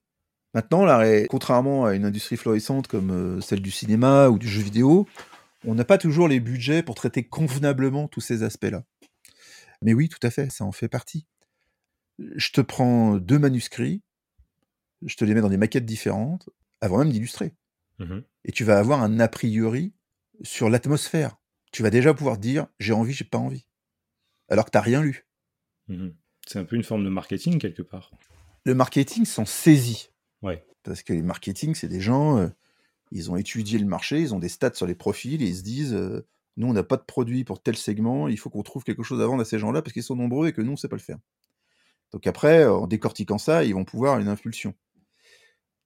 Maintenant, ré- contrairement à une industrie florissante comme euh, celle du cinéma ou du jeu vidéo, on n'a pas toujours les budgets pour traiter convenablement tous ces aspects-là. Mais oui, tout à fait, ça en fait partie. Je te prends deux manuscrits, je te les mets dans des maquettes différentes, avant même d'illustrer. Mhm. Et tu vas avoir un a priori sur l'atmosphère. Tu vas déjà pouvoir dire j'ai envie, j'ai pas envie. Alors que tu n'as rien lu. Mhm. C'est un peu une forme de marketing quelque part. Le marketing s'en saisit. Ouais. Parce que les marketing, c'est des gens, euh, ils ont étudié le marché, ils ont des stats sur les profils et ils se disent euh, nous, on n'a pas de produit pour tel segment, il faut qu'on trouve quelque chose à vendre à ces gens-là parce qu'ils sont nombreux et que nous, on ne sait pas le faire. Donc après, en décortiquant ça, ils vont pouvoir avoir une impulsion.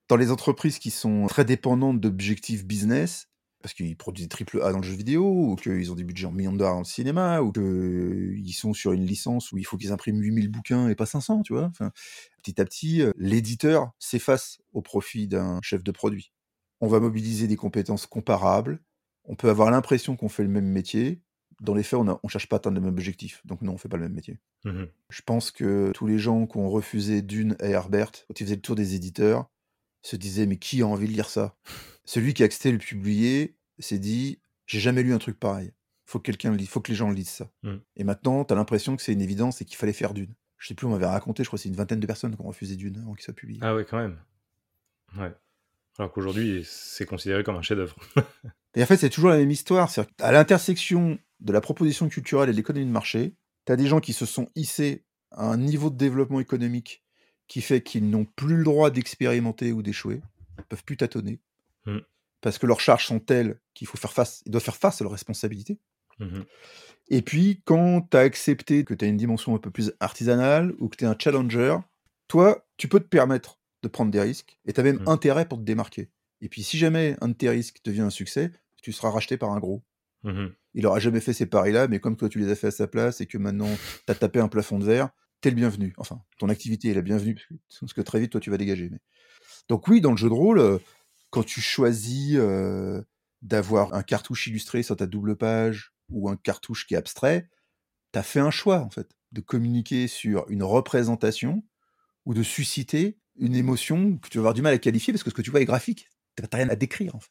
Dans les entreprises qui sont très dépendantes d'objectifs business, parce qu'ils produisent des triple A dans le jeu vidéo, ou qu'ils ont des budgets en millions de dollars dans le cinéma, ou qu'ils sont sur une licence où il faut qu'ils impriment 8000 bouquins et pas 500, tu vois. Enfin, petit à petit, euh, l'éditeur s'efface au profit d'un chef de produit. On va mobiliser des compétences comparables, on peut avoir l'impression qu'on fait le même métier, dans les faits, on ne cherche pas à atteindre le même objectif, donc non, on fait pas le même métier. Mhm. Je pense que tous les gens qui ont refusé Dune et Herbert, quand ils faisaient le tour des éditeurs, se disaient mais qui a envie de lire ça? Celui qui a accepté de le publier s'est dit j'ai jamais lu un truc pareil. Faut que quelqu'un le faut que les gens lisent ça. Mm. Et maintenant, tu as l'impression que c'est une évidence et qu'il fallait faire Dune. Je sais plus, on m'avait raconté, je crois que c'est une vingtaine de personnes qui ont refusé Dune avant qu'il soit publié. Ah ouais, quand même. Ouais. Alors qu'aujourd'hui, c'est considéré comme un chef-d'œuvre. [laughs] Et en fait, c'est toujours la même histoire. C'est à l'intersection de la proposition culturelle et de l'économie de marché, tu as des gens qui se sont hissés à un niveau de développement économique qui fait qu'ils n'ont plus le droit d'expérimenter ou d'échouer. Ils peuvent plus tâtonner. Mmh. Parce que leurs charges sont telles qu'il faut faire face, ils doivent faire face à leurs responsabilités. Mmh Et puis, quand tu as accepté que tu as une dimension un peu plus artisanale ou que tu es un challenger, toi, tu peux te permettre de prendre des risques et tu as même Mmh. intérêt pour te démarquer. Et puis, si jamais un de tes risques devient un succès, tu seras racheté par un gros. Mmh Il aura jamais fait ces paris-là, mais comme toi, tu les as fait à sa place et que maintenant, tu as tapé un plafond de verre, t'es le bienvenu. Enfin, ton activité est la bienvenue parce que, très vite, toi, tu vas dégager. Mais... Donc oui, dans le jeu de rôle, euh, quand tu choisis euh, d'avoir un cartouche illustré sur ta double page ou un cartouche qui est abstrait, tu as fait un choix, en fait, de communiquer sur une représentation ou de susciter une émotion que tu vas avoir du mal à qualifier parce que ce que tu vois est graphique. Tu n'as rien à décrire, en fait.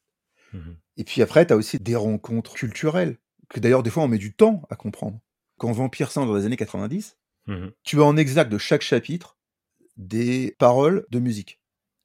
Mmh Et puis après, tu as aussi des rencontres culturelles, que d'ailleurs, des fois, on met du temps à comprendre. Quand Vampire sort dans les années 90, Mmh tu as en exact de chaque chapitre des paroles de musique.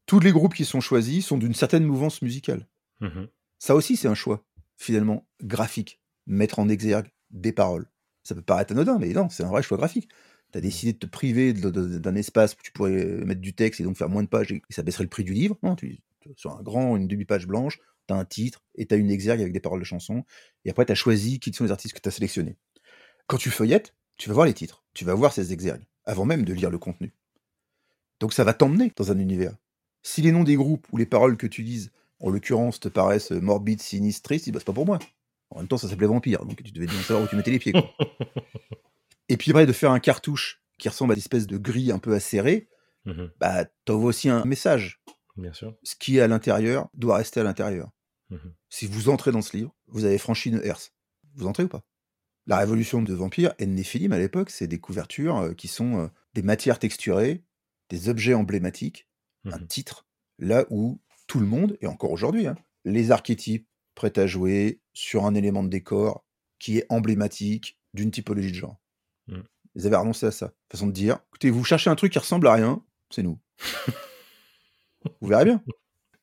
Tous les groupes qui sont choisis sont d'une certaine mouvance musicale. Mmh Ça aussi, c'est un choix, finalement, graphique. Mettre en exergue des paroles. Ça peut paraître anodin, mais non, c'est un vrai choix graphique. Tu as décidé de te priver d'un espace où tu pourrais mettre du texte et donc faire moins de pages et ça baisserait le prix du livre. Non, tu, sur un grand, une demi-page blanche, tu as un titre et tu as une exergue avec des paroles de chansons. Et après, tu as choisi qui sont les artistes que tu as sélectionnés. Quand tu feuillettes, tu vas voir les titres, tu vas voir ces exergues, avant même de lire le contenu. Donc ça va t'emmener dans un univers. Si les noms des groupes ou les paroles que tu lises, en l'occurrence, te paraissent morbides, sinistres, tristes, bah, c'est pas pour moi. En même temps, ça s'appelait Vampire, donc tu devais bien savoir où tu mettais les pieds. quoi. [laughs] Et puis après, de faire un cartouche qui ressemble à une espèce de grille un peu acérée, Mmh bah, t'envoies aussi un message. Bien sûr. Ce qui est à l'intérieur doit rester à l'intérieur. Mmh Si vous entrez dans ce livre, vous avez franchi une herse. Vous entrez ou pas? La révolution de Vampire et de Néphilim à l'époque, c'est des couvertures euh, qui sont euh, des matières texturées, des objets emblématiques, un Mmh titre, là où tout le monde, et encore aujourd'hui, hein, les archétypes prêts à jouer sur un élément de décor qui est emblématique d'une typologie de genre. Mm. Ils avaient renoncé à ça. Façon de dire, écoutez, vous cherchez un truc qui ressemble à rien, c'est nous. [laughs] vous verrez bien.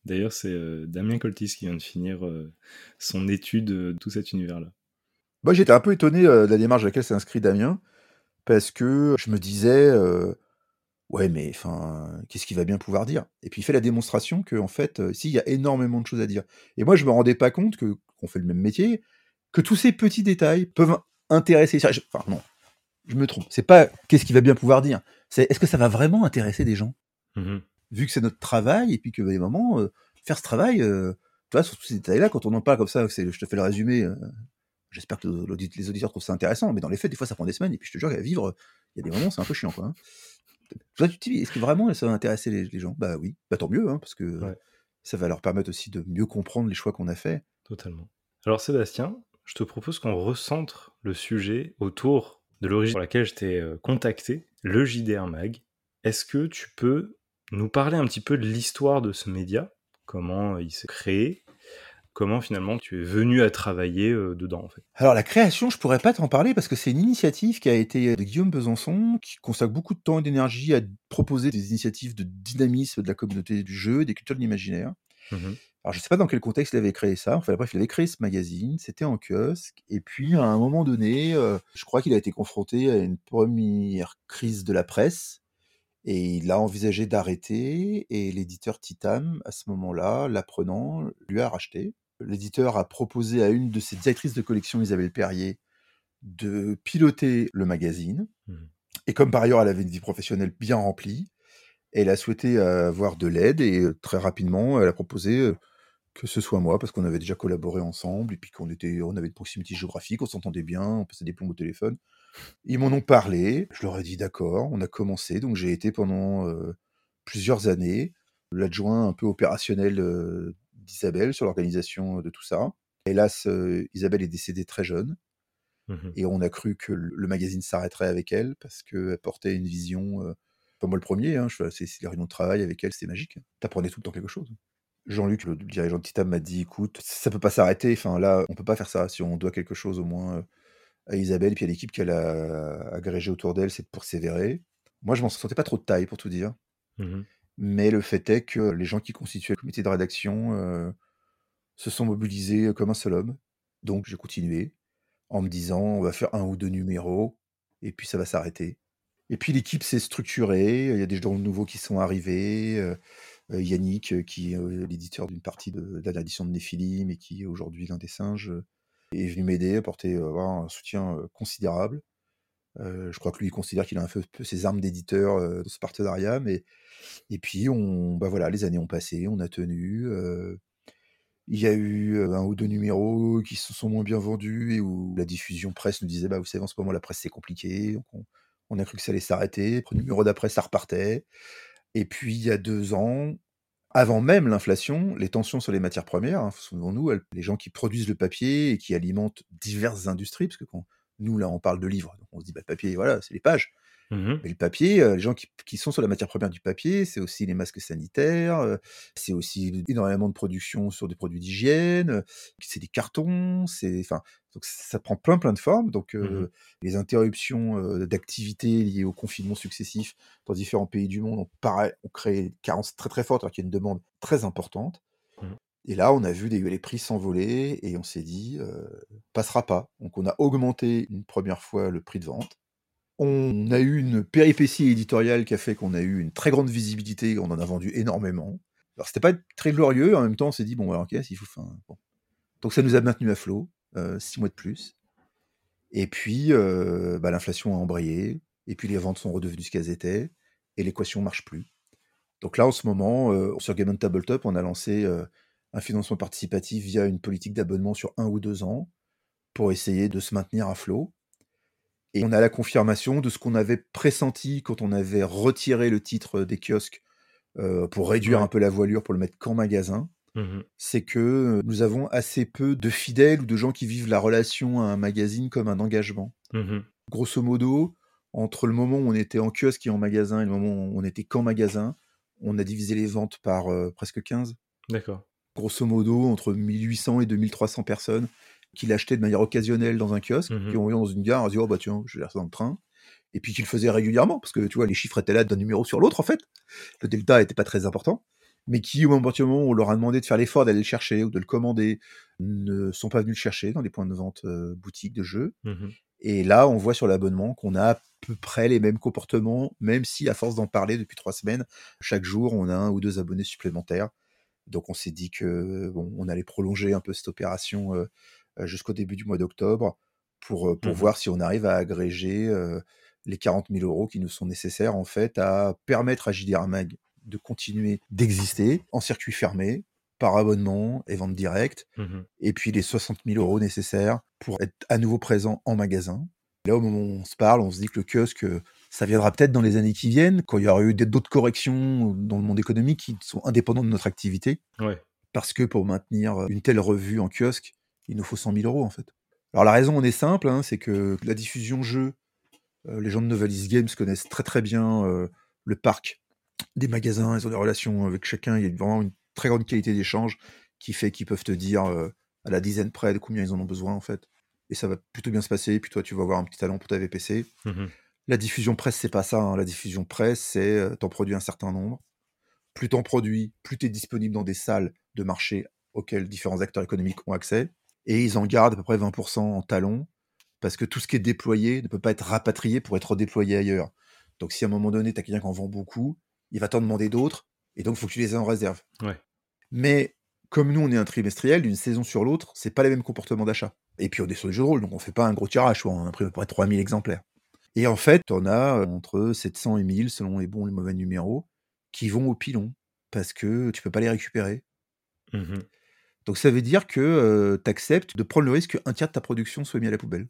D'ailleurs, c'est euh, Damien Coltis qui vient de finir euh, son étude de tout cet univers-là. Moi, j'étais un peu étonné euh, de la démarche à laquelle s'est inscrit Damien, parce que je me disais, euh, ouais, mais enfin, qu'est-ce qu'il va bien pouvoir dire? Et puis il fait la démonstration que, en fait, euh, si, il y a énormément de choses à dire. Et moi, je me rendais pas compte que qu'on fait le même métier, que tous ces petits détails peuvent intéresser. Enfin, non, je me trompe. C'est pas qu'est-ce qu'il va bien pouvoir dire. C'est est-ce que ça va vraiment intéresser des gens? Mhm. vu que c'est notre travail, et puis que, bah, des moments, faire ce travail, tu vois, sur tous ces détails-là, quand on en parle comme ça, je te fais le résumé, j'espère que les auditeurs trouvent ça intéressant, mais dans les faits, des fois, ça prend des semaines, et puis je te jure qu'à vivre, il y a des moments, c'est un peu chiant, quoi. hein. Toi, tu te dis, est-ce que vraiment ça va intéresser les, les gens? Bah oui, bah tant mieux, hein, parce que Ouais. ça va leur permettre aussi de mieux comprendre les choix qu'on a faits. Totalement. Alors Sébastien, je te propose qu'on recentre le sujet autour de l'origine pour laquelle je t'ai euh, contacté, le JDR Mag. Est-ce que tu peux nous parler un petit peu de l'histoire de ce média? Comment il s'est créé? Comment finalement tu es venu à travailler euh, dedans en fait? Alors la création, je pourrais pas t'en parler parce que c'est une initiative qui a été de Guillaume Besançon, qui consacre beaucoup de temps et d'énergie à proposer des initiatives de dynamisme de la communauté du jeu, des cultures de l'imaginaire. Mhm. Alors je sais pas dans quel contexte il avait créé ça. Enfin bref, il avait créé ce magazine, c'était en kiosque. Et puis à un moment donné, euh, je crois qu'il a été confronté à une première crise de la presse. Et il a envisagé d'arrêter. Et l'éditeur Titan, à ce moment-là, l'apprenant, lui a racheté. L'éditeur a proposé à une de ses directrices de collection, Isabelle Perrier, de piloter le magazine. Mhm. Et comme par ailleurs elle avait une vie professionnelle bien remplie, elle a souhaité euh, avoir de l'aide et euh, très rapidement elle a proposé euh, que ce soit moi parce qu'on avait déjà collaboré ensemble et puis qu'on était, on avait une proximité géographique, on s'entendait bien, on passait des plombs au téléphone. Ils m'en ont parlé, je leur ai dit d'accord, on a commencé, donc j'ai été pendant euh, plusieurs années l'adjoint un peu opérationnel euh, d'Isabelle sur l'organisation de tout ça. Hélas, euh, Isabelle est décédée très jeune. Mhm. Et on a cru que le magazine s'arrêterait avec elle parce qu'elle portait une vision. pas moi le premier, hein, je- c'est c'est les réunions de travail avec elle, c'était magique. T'apprenais tout le temps quelque chose. Jean-Luc, le dirigeant de Titam, m'a dit écoute, ça peut pas s'arrêter. Enfin là, on peut pas faire ça. Si on doit quelque chose au moins à Isabelle, puis à l'équipe qu'elle a agrégée autour d'elle, c'est de persévérer. Moi, je m'en sentais pas trop de taille pour tout dire. Mhm. Mais le fait est que les gens qui constituaient le comité de rédaction euh, se sont mobilisés comme un seul homme. Donc j'ai continué en me disant on va faire un ou deux numéros et puis ça va s'arrêter. Et puis l'équipe s'est structurée, il y a des gens nouveaux qui sont arrivés, euh, euh, Yannick, qui est l'éditeur d'une partie de, de la édition de Néphilim et qui est aujourd'hui l'un des singes, est venu m'aider, apporter un soutien considérable. je crois que lui, il considère qu'il a un peu, ses armes d'éditeur de ce partenariat, mais et puis on, bah voilà, les années ont passé, on a tenu. Il y a eu un ou deux numéros qui se sont moins bien vendus et où la diffusion presse nous disait bah vous savez en ce moment la presse c'est compliqué, on, a cru que ça allait s'arrêter. Le numéro d'après ça repartait. Et puis il y a deux ans, avant même l'inflation, les tensions sur les matières premières, hein, souvenons-nous, les gens qui produisent le papier et qui alimentent diverses industries, parce que quand nous là on parle de livres, on se dit bah le papier voilà c'est les pages. Mmh Mais le papier, les gens qui, sont sur la matière première du papier, c'est aussi les masques sanitaires, c'est aussi énormément de production sur des produits d'hygiène, c'est des cartons, c'est enfin donc ça prend plein plein de formes. Donc mmh les interruptions d'activité liées aux confinements successifs dans différents pays du monde ont, pareil, ont créé une carence très très forte alors qu'il y a une demande très importante. Mmh. Et là, on a vu les prix s'envoler et on s'est dit, passera pas. Donc on a augmenté une première fois le prix de vente. On a eu une péripétie éditoriale qui a fait qu'on a eu une très grande visibilité, on en a vendu énormément. Alors c'était pas très glorieux, en même temps on s'est dit, bon alors ok, s'il faut... Donc ça nous a maintenu à flot, euh, six mois de plus. Et puis euh, bah, l'inflation a embrayé, et puis les ventes sont redevenues ce qu'elles étaient, et l'équation marche plus. Donc là en ce moment, euh, sur Game on Tabletop, on a lancé un financement participatif via une politique d'abonnement sur un ou deux ans pour essayer de se maintenir à flot. Et on a la confirmation de ce qu'on avait pressenti quand on avait retiré le titre des kiosques euh, pour réduire un peu la voilure, pour le mettre qu'en magasin. Mmh c'est que nous avons assez peu de fidèles ou de gens qui vivent la relation à un magazine comme un engagement. Mmh Grosso modo, entre le moment où on était en kiosque et en magasin et le moment où on était qu'en magasin, on a divisé les ventes par euh, presque 15. D'accord. Grosso modo, entre 1800 et 2300 personnes qui l'achetaient de manière occasionnelle dans un kiosque, mmh qui ont dans une gare, on dit oh bah tiens, je vais ça dans le train. Et puis qu'il le faisait régulièrement, parce que tu vois, les chiffres étaient là d'un numéro sur l'autre en fait. Le delta n'était pas très important. Mais qui, au moment où on leur a demandé de faire l'effort d'aller le chercher ou de le commander, ne sont pas venus le chercher dans les points de vente euh, boutiques de jeux. Mmh Et là, on voit sur l'abonnement qu'on a à peu près les mêmes comportements, même si, à force d'en parler depuis trois semaines, chaque jour, on a un ou deux abonnés supplémentaires. Donc, on s'est dit que bon, on allait prolonger un peu cette opération euh, jusqu'au début du mois d'octobre pour, euh, pour mmh voir si on arrive à agréger euh, les 40 000 euros qui nous sont nécessaires en fait à permettre à JDR Mag de continuer d'exister en circuit fermé, par abonnement et vente directe, mmh et puis les 60 000 euros nécessaires pour être à nouveau présent en magasin. Là, au moment où on se parle, on se dit que le kiosque, ça viendra peut-être dans les années qui viennent, quand il y aura eu d'autres corrections dans le monde économique qui sont indépendantes de notre activité. Parce que pour maintenir une telle revue en kiosque, il nous faut 100 000 euros en fait. Alors la raison on est simple, hein, c'est que la diffusion jeu, euh, les gens de Novalis Games connaissent très très bien euh, le parc des magasins, ils ont des relations avec chacun, il y a vraiment une très grande qualité d'échange qui fait qu'ils peuvent te dire euh, à la dizaine près de combien ils en ont besoin en fait. Et ça va plutôt bien se passer, et puis toi tu vas avoir un petit talent pour ta VPC. Mmh la diffusion presse, c'est pas ça. Hein. La diffusion presse, c'est t'en produis un certain nombre. Plus t'en produis, plus t'es disponible dans des salles de marché auxquelles différents acteurs économiques ont accès et ils en gardent à peu près 20% en talons, parce que tout ce qui est déployé ne peut pas être rapatrié pour être déployé ailleurs. Donc si à un moment donné, tu as quelqu'un qui en vend beaucoup, il va t'en demander d'autres, et donc il faut que tu les aies en réserve. Mais comme nous, on est un trimestriel, d'une saison sur l'autre, c'est pas les mêmes comportements d'achat. Et puis on est sur le jeu de rôle, donc on fait pas un gros tirage, on imprime à peu près 3000 exemplaires. Et en fait, on a entre 700 et 1000, selon les bons et les mauvais numéros, qui vont au pilon, parce que tu peux pas les récupérer. Mmh donc ça veut dire que tu acceptes de prendre le risque qu'un tiers de ta production soit mis à la poubelle.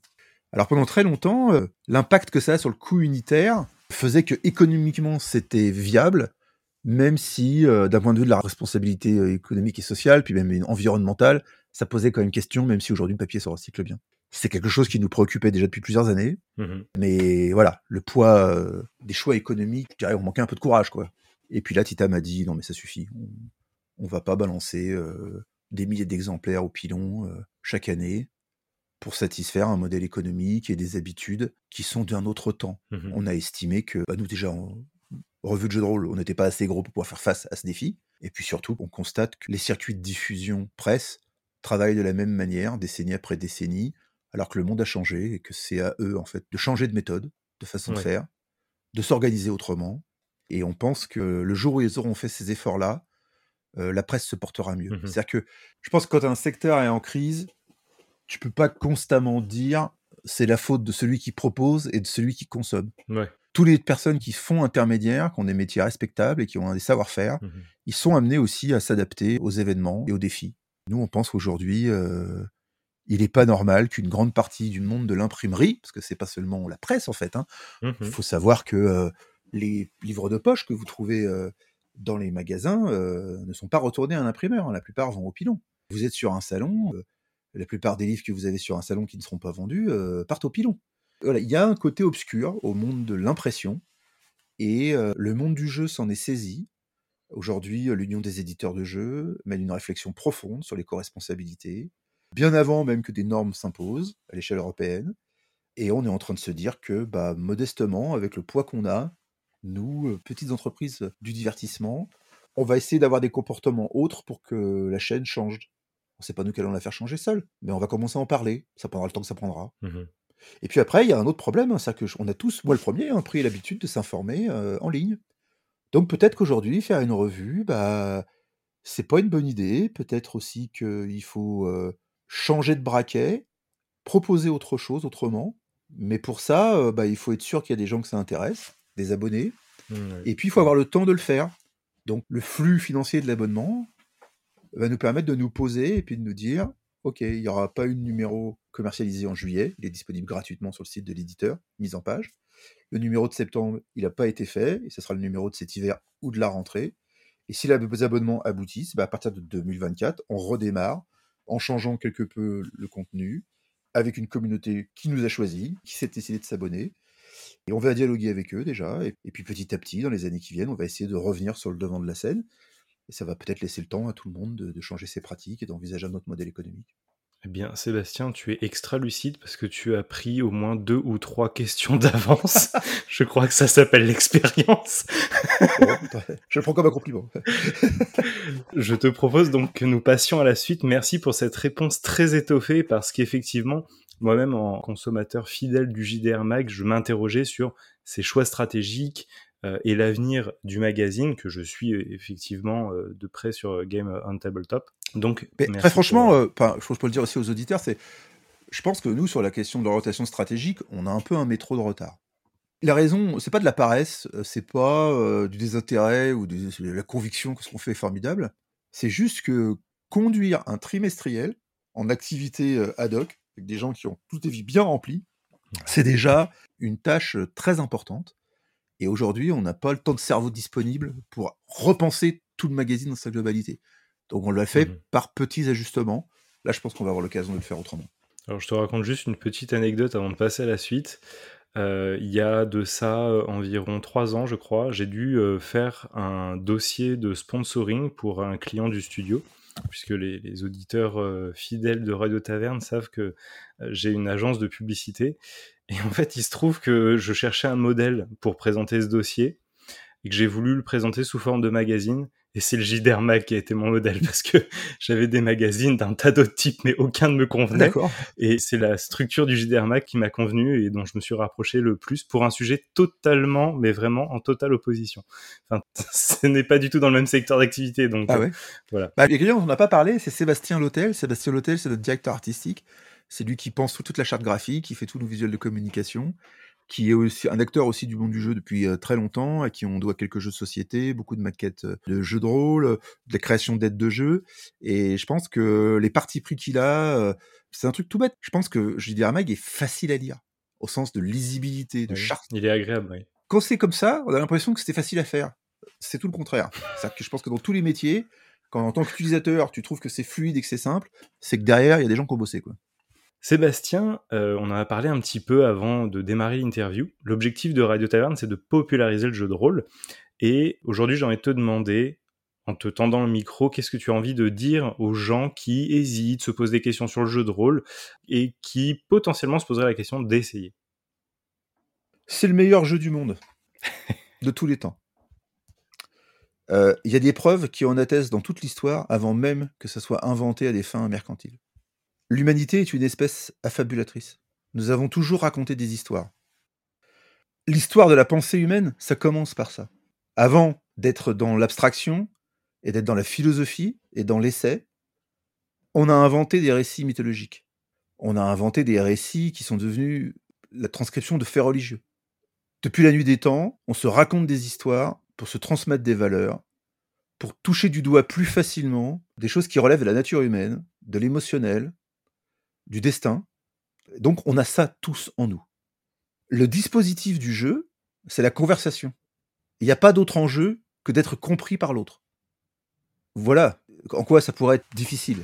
Alors pendant très longtemps, l'impact que ça a sur le coût unitaire faisait que économiquement c'était viable, même si d'un point de vue de la responsabilité économique et sociale, puis même environnementale, ça posait quand même question, même si aujourd'hui le papier se recycle bien. C'est quelque chose qui nous préoccupait déjà depuis plusieurs années, mmh mais voilà, le poids des choix économiques, je on manquait un peu de courage, quoi. Et puis là, Tita m'a dit, non mais ça suffit, on, on va pas balancer des milliers d'exemplaires au pilon euh, chaque année pour satisfaire un modèle économique et des habitudes qui sont d'un autre temps. Mmh on a estimé que bah, nous déjà en revue de jeu de rôle, on n'était pas assez gros pour pouvoir faire face à ce défi. Et puis surtout, on constate que les circuits de diffusion presse travaillent de la même manière, décennie après décennie, alors que le monde a changé et que c'est à eux en fait de changer de méthode, de façon de faire, de s'organiser autrement. Et on pense que le jour où ils auront fait ces efforts-là, la presse se portera mieux. Mmh C'est-à-dire que je pense que quand un secteur est en crise, tu peux pas constamment dire c'est la faute de celui qui propose et de celui qui consomme. Ouais. Tous les personnes qui font intermédiaire, qui ont des métiers respectables et qui ont des savoir-faire, Mmh ils sont amenés aussi à s'adapter aux événements et aux défis. Nous, on pense qu'aujourd'hui, euh, il n'est pas normal qu'une grande partie du monde de l'imprimerie, parce que c'est pas seulement la presse en fait, hein, Mmh il faut savoir que euh, les livres de poche que vous trouvez euh, dans les magasins euh, ne sont pas retournés à un imprimeur. hein, La plupart vont au pilon. Vous êtes sur un salon, euh, la plupart des livres que vous avez sur un salon qui ne seront pas vendus euh, partent au pilon. Il y a un côté obscur au monde de l'impression et le monde du jeu s'en est saisi. Aujourd'hui, l'Union des éditeurs de jeux mène une réflexion profonde sur les co-responsabilités, bien avant même que des normes s'imposent à l'échelle européenne. Et on est en train de se dire que, bah, modestement, avec le poids qu'on a, nous, euh, petites entreprises du divertissement, on va essayer d'avoir des comportements autres pour que la chaîne change. C'est pas nous qui allons la faire changer seule, mais on va commencer à en parler. Ça prendra le temps que ça prendra. Mmh Et puis après, il y a un autre problème, que je- on a tous, moi le premier, hein, pris l'habitude de s'informer euh, en ligne. Donc peut-être qu'aujourd'hui, faire une revue, bah, c'est pas une bonne idée. Peut-être aussi qu'il faut euh, changer de braquet, proposer autre chose autrement. Mais pour ça, euh, bah, il faut être sûr qu'il y a des gens que ça intéresse, des abonnés. Mmh. Et puis, il faut avoir le temps de le faire. Donc, le flux financier de l'abonnement va nous permettre de nous poser et puis de nous dire, OK, il n'y aura pas une numéro commercialisé en juillet, il est disponible gratuitement sur le site de l'éditeur, mise en page. Le numéro de septembre, il n'a pas été fait, et ce sera le numéro de cet hiver ou de la rentrée. Et si les abonnements aboutissent, bah, à partir de 2024, on redémarre en changeant quelque peu le contenu, avec une communauté qui nous a choisis, qui s'est décidé de s'abonner. Et on va dialoguer avec eux déjà. Et, et puis petit à petit, dans les années qui viennent, on va essayer de revenir sur le devant de la scène. Et ça va peut-être laisser le temps à tout le monde de, de changer ses pratiques et d'envisager un autre modèle économique. Eh bien, Sébastien, tu es extra lucide parce que tu as pris au moins deux ou trois questions [laughs] d'avance. Je crois que ça s'appelle l'expérience. Je le prends comme un compliment. [laughs] Je te propose donc que nous passions à la suite. Merci pour cette réponse très étoffée parce qu'effectivement, moi-même, en consommateur fidèle du JDR Mag, je m'interrogeais sur ses choix stratégiques euh, et l'avenir du magazine que je suis euh, effectivement euh, de près sur Game on Tabletop. Donc, Mais très franchement, pour- euh, je peux le dire aussi aux auditeurs, c'est, je pense que nous, sur la question de l'orientation stratégique, on a un peu un métro de retard. La raison, c'est pas de la paresse, c'est pas du désintérêt ou de la conviction que ce qu'on fait est formidable. C'est juste que conduire un trimestriel en activité ad hoc, avec des gens qui ont toutes des vies bien remplies, c'est déjà une tâche euh, très importante. Et aujourd'hui, on n'a pas le temps de cerveau disponible pour repenser tout le magazine dans sa globalité. Donc on l'a fait Mhm. par petits ajustements. Là, je pense qu'on va avoir l'occasion de le faire autrement. Alors, je te raconte juste une petite anecdote avant de passer à la suite. Euh, il y a de ça euh, environ trois ans, je crois, j'ai dû euh, faire un dossier de sponsoring pour un client du studio, puisque les, auditeurs euh, fidèles de Radio Taverne savent que euh, j'ai une agence de publicité. Et en fait, il se trouve que je cherchais un modèle pour présenter ce dossier et que j'ai voulu le présenter sous forme de magazine. Et c'est le JDR Mag qui a été mon modèle [laughs] parce que j'avais des magazines d'un tas d'autres types, mais aucun ne me convenait. Et c'est la structure du JDR Mag qui m'a convenu et dont je me suis rapproché le plus pour un sujet totalement, mais vraiment en totale opposition. Enfin, [laughs] ce n'est pas du tout dans le même secteur d'activité, donc Ah euh, ouais voilà. bah, clients dont on n'a pas parlé, c'est Sébastien Lotel. Sébastien Lotel, c'est notre directeur artistique. C'est lui qui pense toute la charte graphique, qui fait tous nos visuels de communication, qui est aussi un acteur aussi du monde du jeu depuis euh, très longtemps, à qui on doit quelques jeux de société, beaucoup de maquettes euh, de jeux de rôle, euh, de la création d'aides de jeux. Et je pense que les partis pris qu'il a, c'est un truc tout bête. Je pense que JDR Mag est facile à lire, au sens de lisibilité, de Oui, charte. Il est agréable, oui. Quand c'est comme ça, on a l'impression que c'était facile à faire. C'est tout le contraire. C'est-à-dire que je pense que dans tous les métiers, quand en tant qu'utilisateur, tu trouves que c'est fluide et que c'est simple, c'est que derrière, il y a des gens qui ont bossé. Quoi. Sébastien, euh, on en a parlé un petit peu avant de démarrer l'interview. L'objectif de Radio Taverne, c'est de populariser le jeu de rôle. Et aujourd'hui, j'ai envie de te demander, en te tendant le micro, qu'est-ce que tu as envie de dire aux gens qui hésitent, se posent des questions sur le jeu de rôle et qui potentiellement se poseraient la question d'essayer? C'est le meilleur jeu du monde, [laughs] de tous les temps. Euh, Il y a des preuves qui en attestent dans toute l'histoire avant même que ça soit inventé à des fins mercantiles. L'humanité est une espèce affabulatrice. Nous avons toujours raconté des histoires. L'histoire de la pensée humaine, ça commence par ça. Avant d'être dans l'abstraction, et d'être dans la philosophie et dans l'essai, on a inventé des récits mythologiques. On a inventé des récits qui sont devenus la transcription de faits religieux. Depuis la nuit des temps, on se raconte des histoires pour se transmettre des valeurs, pour toucher du doigt plus facilement des choses qui relèvent de la nature humaine, de l'émotionnel, du destin. Donc on a ça tous en nous. Le dispositif du jeu, c'est la conversation. Il n'y a pas d'autre enjeu que d'être compris par l'autre. Voilà en quoi ça pourrait être difficile.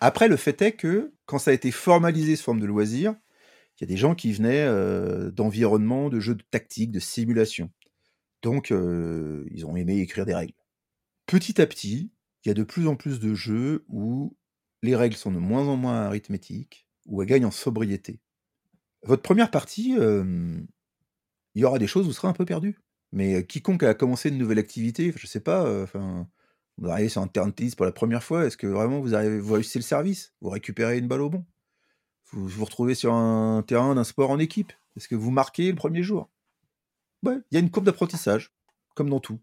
Après, le fait est que quand ça a été formalisé sous forme de loisir, il y a des gens qui venaient euh, d'environnements, de jeux de tactique, de simulation. Donc, euh, ils ont aimé écrire des règles. Petit à petit, il y a de plus en plus de jeux où les règles sont de moins en moins arithmétiques, où elles gagnent en sobriété. Votre première partie, euh, il y aura des choses où vous serez un peu perdu. Mais quiconque a commencé une nouvelle activité, je sais pas, enfin, vous arrivez sur un terrain de tennis pour la première fois, est-ce que vraiment vous arrivez, vous réussissez le service? Vous récupérez une balle au bon? Vous vous retrouvez sur un terrain d'un sport en équipe? Est-ce que vous marquez le premier jour? Il y a une courbe d'apprentissage, comme dans tout.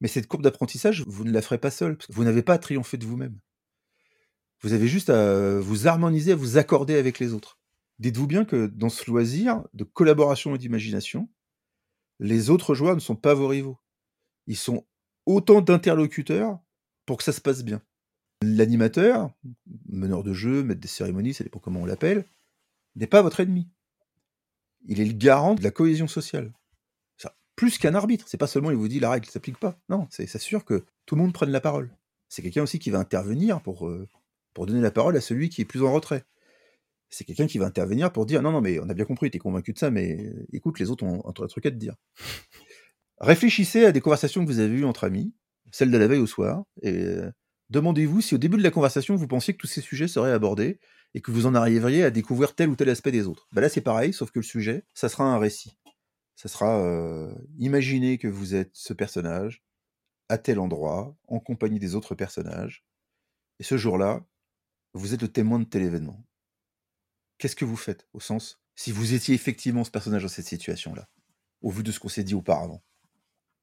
Mais cette courbe d'apprentissage, vous ne la ferez pas seul, parce que vous n'avez pas à triompher de vous-même. Vous avez juste à vous harmoniser, à vous accorder avec les autres. Dites-vous bien que dans ce loisir de collaboration et d'imagination, les autres joueurs ne sont pas vos rivaux. Ils sont autant d'interlocuteurs pour que ça se passe bien. L'animateur, meneur de jeu, maître des cérémonies, ça dépend comment on l'appelle, n'est pas votre ennemi. Il est le garant de la cohésion sociale. Plus qu'un arbitre. C'est pas seulement il vous dit la règle ne s'applique pas. Non, c'est s'assure que tout le monde prenne la parole. C'est quelqu'un aussi qui va intervenir pour, euh, pour donner la parole à celui qui est plus en retrait. C'est quelqu'un qui va intervenir pour dire non, non, mais on a bien compris, tu es convaincu de ça, mais écoute, les autres ont un truc à te dire. [laughs] Réfléchissez à des conversations que vous avez eues entre amis, celles de la veille au soir, et euh, demandez-vous si au début de la conversation, vous pensiez que tous ces sujets seraient abordés et que vous en arriveriez à découvrir tel ou tel aspect des autres. Ben là, c'est pareil, sauf que le sujet, ça sera un récit. Ça sera euh, imaginer que vous êtes ce personnage à tel endroit, en compagnie des autres personnages, et ce jour-là, vous êtes le témoin de tel événement. Qu'est-ce que vous faites, au sens, si vous étiez effectivement ce personnage dans cette situation-là, au vu de ce qu'on s'est dit auparavant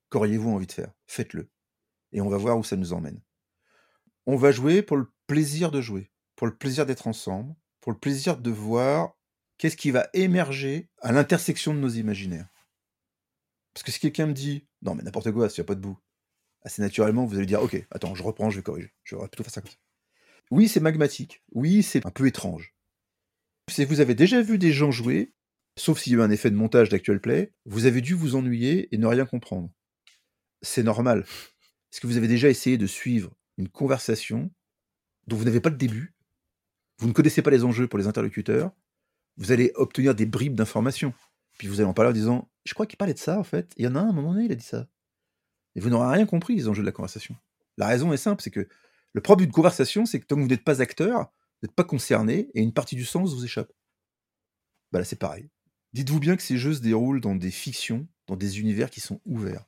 Qu'auriez-vous envie de faire? Faites-le. Et on va voir où ça nous emmène. On va jouer pour le plaisir de jouer, pour le plaisir d'être ensemble, pour le plaisir de voir qu'est-ce qui va émerger à l'intersection de nos imaginaires. Parce que si quelqu'un me dit, non mais n'importe quoi, s'il n'y a pas de bout, assez naturellement, vous allez dire, ok, attends, je reprends, je vais corriger. Je vais plutôt faire ça ça. Oui, c'est magmatique. Oui, c'est un peu étrange. Si vous avez déjà vu des gens jouer, sauf s'il y a eu un effet de montage d'actual play, vous avez dû vous ennuyer et ne rien comprendre c'est normal. Est-ce que vous avez déjà essayé de suivre une conversation dont vous n'avez pas le début Vous ne connaissez pas les enjeux pour les interlocuteurs Vous allez obtenir des bribes d'informations. Puis vous allez en parler en disant Je crois qu'il parlait de ça, en fait. Il y en a un, à un moment donné, il a dit ça. Et vous n'aurez rien compris, les enjeux de la conversation. La raison est simple c'est que le problème d'une conversation, c'est que tant que vous n'êtes pas acteur, vous n'êtes pas concerné et une partie du sens vous échappe. Bah là, c'est pareil. Dites-vous bien que ces jeux se déroulent dans des fictions, dans des univers qui sont ouverts.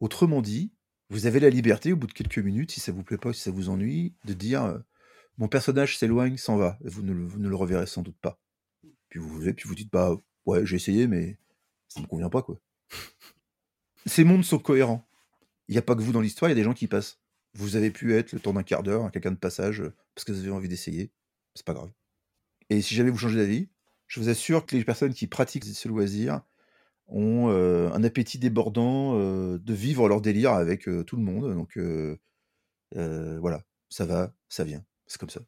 Autrement dit, vous avez la liberté, au bout de quelques minutes, si ça vous plaît pas, si ça vous ennuie, de dire euh, mon personnage s'éloigne, s'en va. Vous ne, vous ne, le reverrez sans doute pas. Puis vous vous dites bah ouais, j'ai essayé, mais ça me convient pas quoi. Ces mondes sont cohérents. Il n'y a pas que vous dans l'histoire, il y a des gens qui passent. Vous avez pu être le temps d'un quart d'heure, quelqu'un de passage, euh, parce que vous avez envie d'essayer. C'est pas grave. Et si jamais vous changez d'avis, je vous assure que les personnes qui pratiquent ce loisir ont un appétit débordant de vivre leur délire avec tout le monde. Donc voilà, ça va, ça vient. C'est comme ça.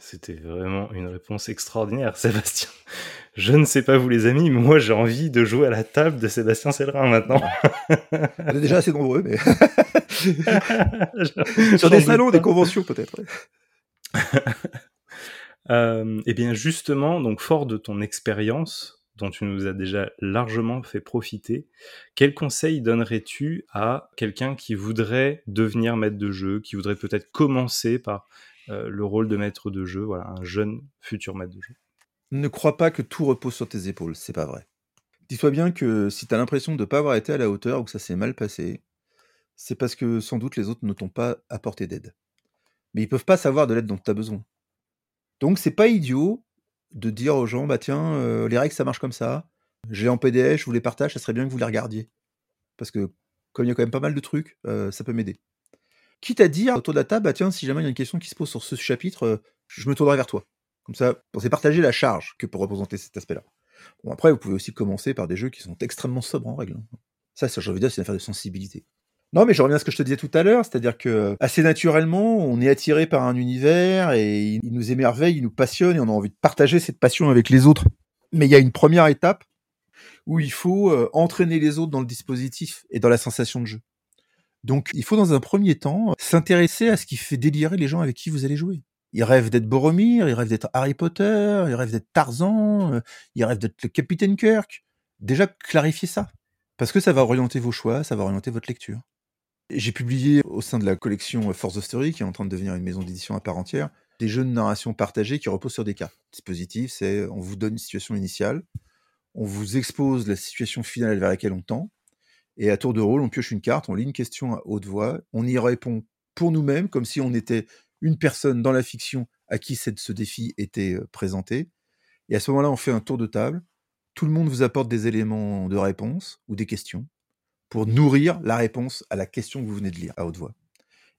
C'était vraiment une réponse extraordinaire, [laughs] Sébastien. Je ne sais pas vous les amis, mais moi j'ai envie de jouer à la table de Sébastien Célerin maintenant. On est déjà assez nombreux, mais... [laughs] Sur des salons, des conventions peut-être. [laughs] euh, eh bien justement, donc fort de ton expérience, dont tu nous as déjà largement fait profiter, quel conseil donnerais-tu à quelqu'un qui voudrait devenir maître de jeu, qui voudrait peut-être commencer par le rôle de maître de jeu, voilà, un jeune futur maître de jeu Ne crois pas que tout repose sur tes épaules, c'est pas vrai. Dis-toi bien que si tu as l'impression de ne pas avoir été à la hauteur ou que ça s'est mal passé, c'est parce que sans doute les autres ne t'ont pas apporté d'aide. Mais ils peuvent pas savoir de l'aide dont tu as besoin. Donc c'est pas idiot de dire aux gens, bah tiens, euh, les règles ça marche comme ça. J'ai en PDF, je vous les partage, ça serait bien que vous les regardiez. Parce que comme il y a quand même pas mal de trucs, euh, ça peut m'aider. Quitte à dire autour de la table, bah, tiens, si jamais il y a une question qui se pose sur ce chapitre, euh, je me tournerai vers toi. Comme ça, on s'est partagé la charge que pour représenter cet aspect-là. Bon, après, vous pouvez aussi commencer par des jeux qui sont extrêmement sobres en règle. hein. Ça, ça, j'ai envie de c'est une affaire de sensibilité. Non, mais je reviens à ce que je te disais tout à l'heure, c'est-à-dire que assez naturellement, on est attiré par un univers et il nous émerveille, il nous passionne et on a envie de partager cette passion avec les autres. Mais il y a une première étape où il faut euh, entraîner les autres dans le dispositif et dans la sensation de jeu. Donc, il faut dans un premier temps s'intéresser à ce qui fait délirer les gens avec qui vous allez jouer. Ils rêvent d'être Boromir, ils rêvent d'être Harry Potter, ils rêvent d'être Tarzan, euh, ils rêvent d'être le Capitaine Kirk. Déjà, clarifiez ça. Parce que ça va orienter vos choix, ça va orienter votre lecture. J'ai publié au sein de la collection Force of Story, qui est en train de devenir une maison d'édition à part entière, des jeux de narration partagés qui reposent sur des cas. Dispositif, c'est on vous donne une situation initiale, on vous expose la situation finale vers laquelle on tend, et à tour de rôle, on pioche une carte, on lit une question à haute voix, on y répond pour nous-mêmes, comme si on était une personne dans la fiction à qui cette- ce défi était euh, présenté. Et à ce moment-là, on fait un tour de table. Tout le monde vous apporte des éléments de réponse ou des questions pour nourrir la réponse à la question que vous venez de lire à haute voix.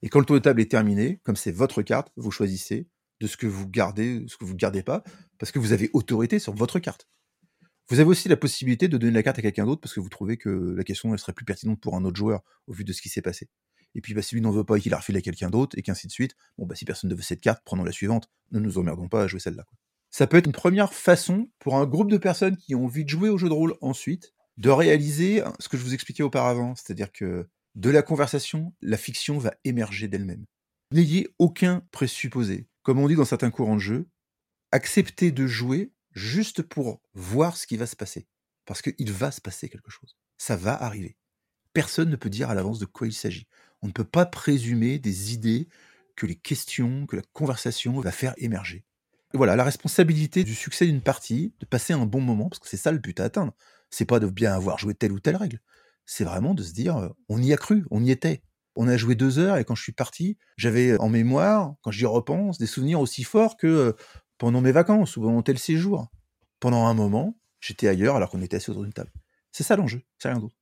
Et quand le tour de table est terminé, comme c'est votre carte, vous choisissez de ce que vous gardez, ce que vous ne gardez pas, parce que vous avez autorité sur votre carte. Vous avez aussi la possibilité de donner la carte à quelqu'un d'autre parce que vous trouvez que la question serait plus pertinente pour un autre joueur au vu de ce qui s'est passé. Et puis bah, si lui n'en veut pas et qu'il la refile à quelqu'un d'autre, et qu'ainsi de suite, bon bah si personne ne veut cette carte, prenons la suivante, ne nous emmerdons pas à jouer celle-là. Ça peut être une première façon pour un groupe de personnes qui ont envie de jouer au jeu de rôle ensuite, de réaliser ce que je vous expliquais auparavant, c'est-à-dire que de la conversation, la fiction va émerger d'elle-même. N'ayez aucun présupposé. Comme on dit dans certains courants de jeu, acceptez de jouer juste pour voir ce qui va se passer. Parce qu'il va se passer quelque chose. Ça va arriver. Personne ne peut dire à l'avance de quoi il s'agit. On ne peut pas présumer des idées que les questions, que la conversation va faire émerger. Et voilà, la responsabilité du succès d'une partie, de passer un bon moment, parce que c'est ça le but à atteindre. C'est pas de bien avoir joué telle ou telle règle. C'est vraiment de se dire, euh, on y a cru, on y était. On a joué deux heures et quand je suis parti, j'avais en mémoire, quand j'y repense, des souvenirs aussi forts que euh, pendant mes vacances ou pendant tel séjour. Pendant un moment, j'étais ailleurs alors qu'on était assis autour d'une table. C'est ça l'enjeu, c'est rien d'autre.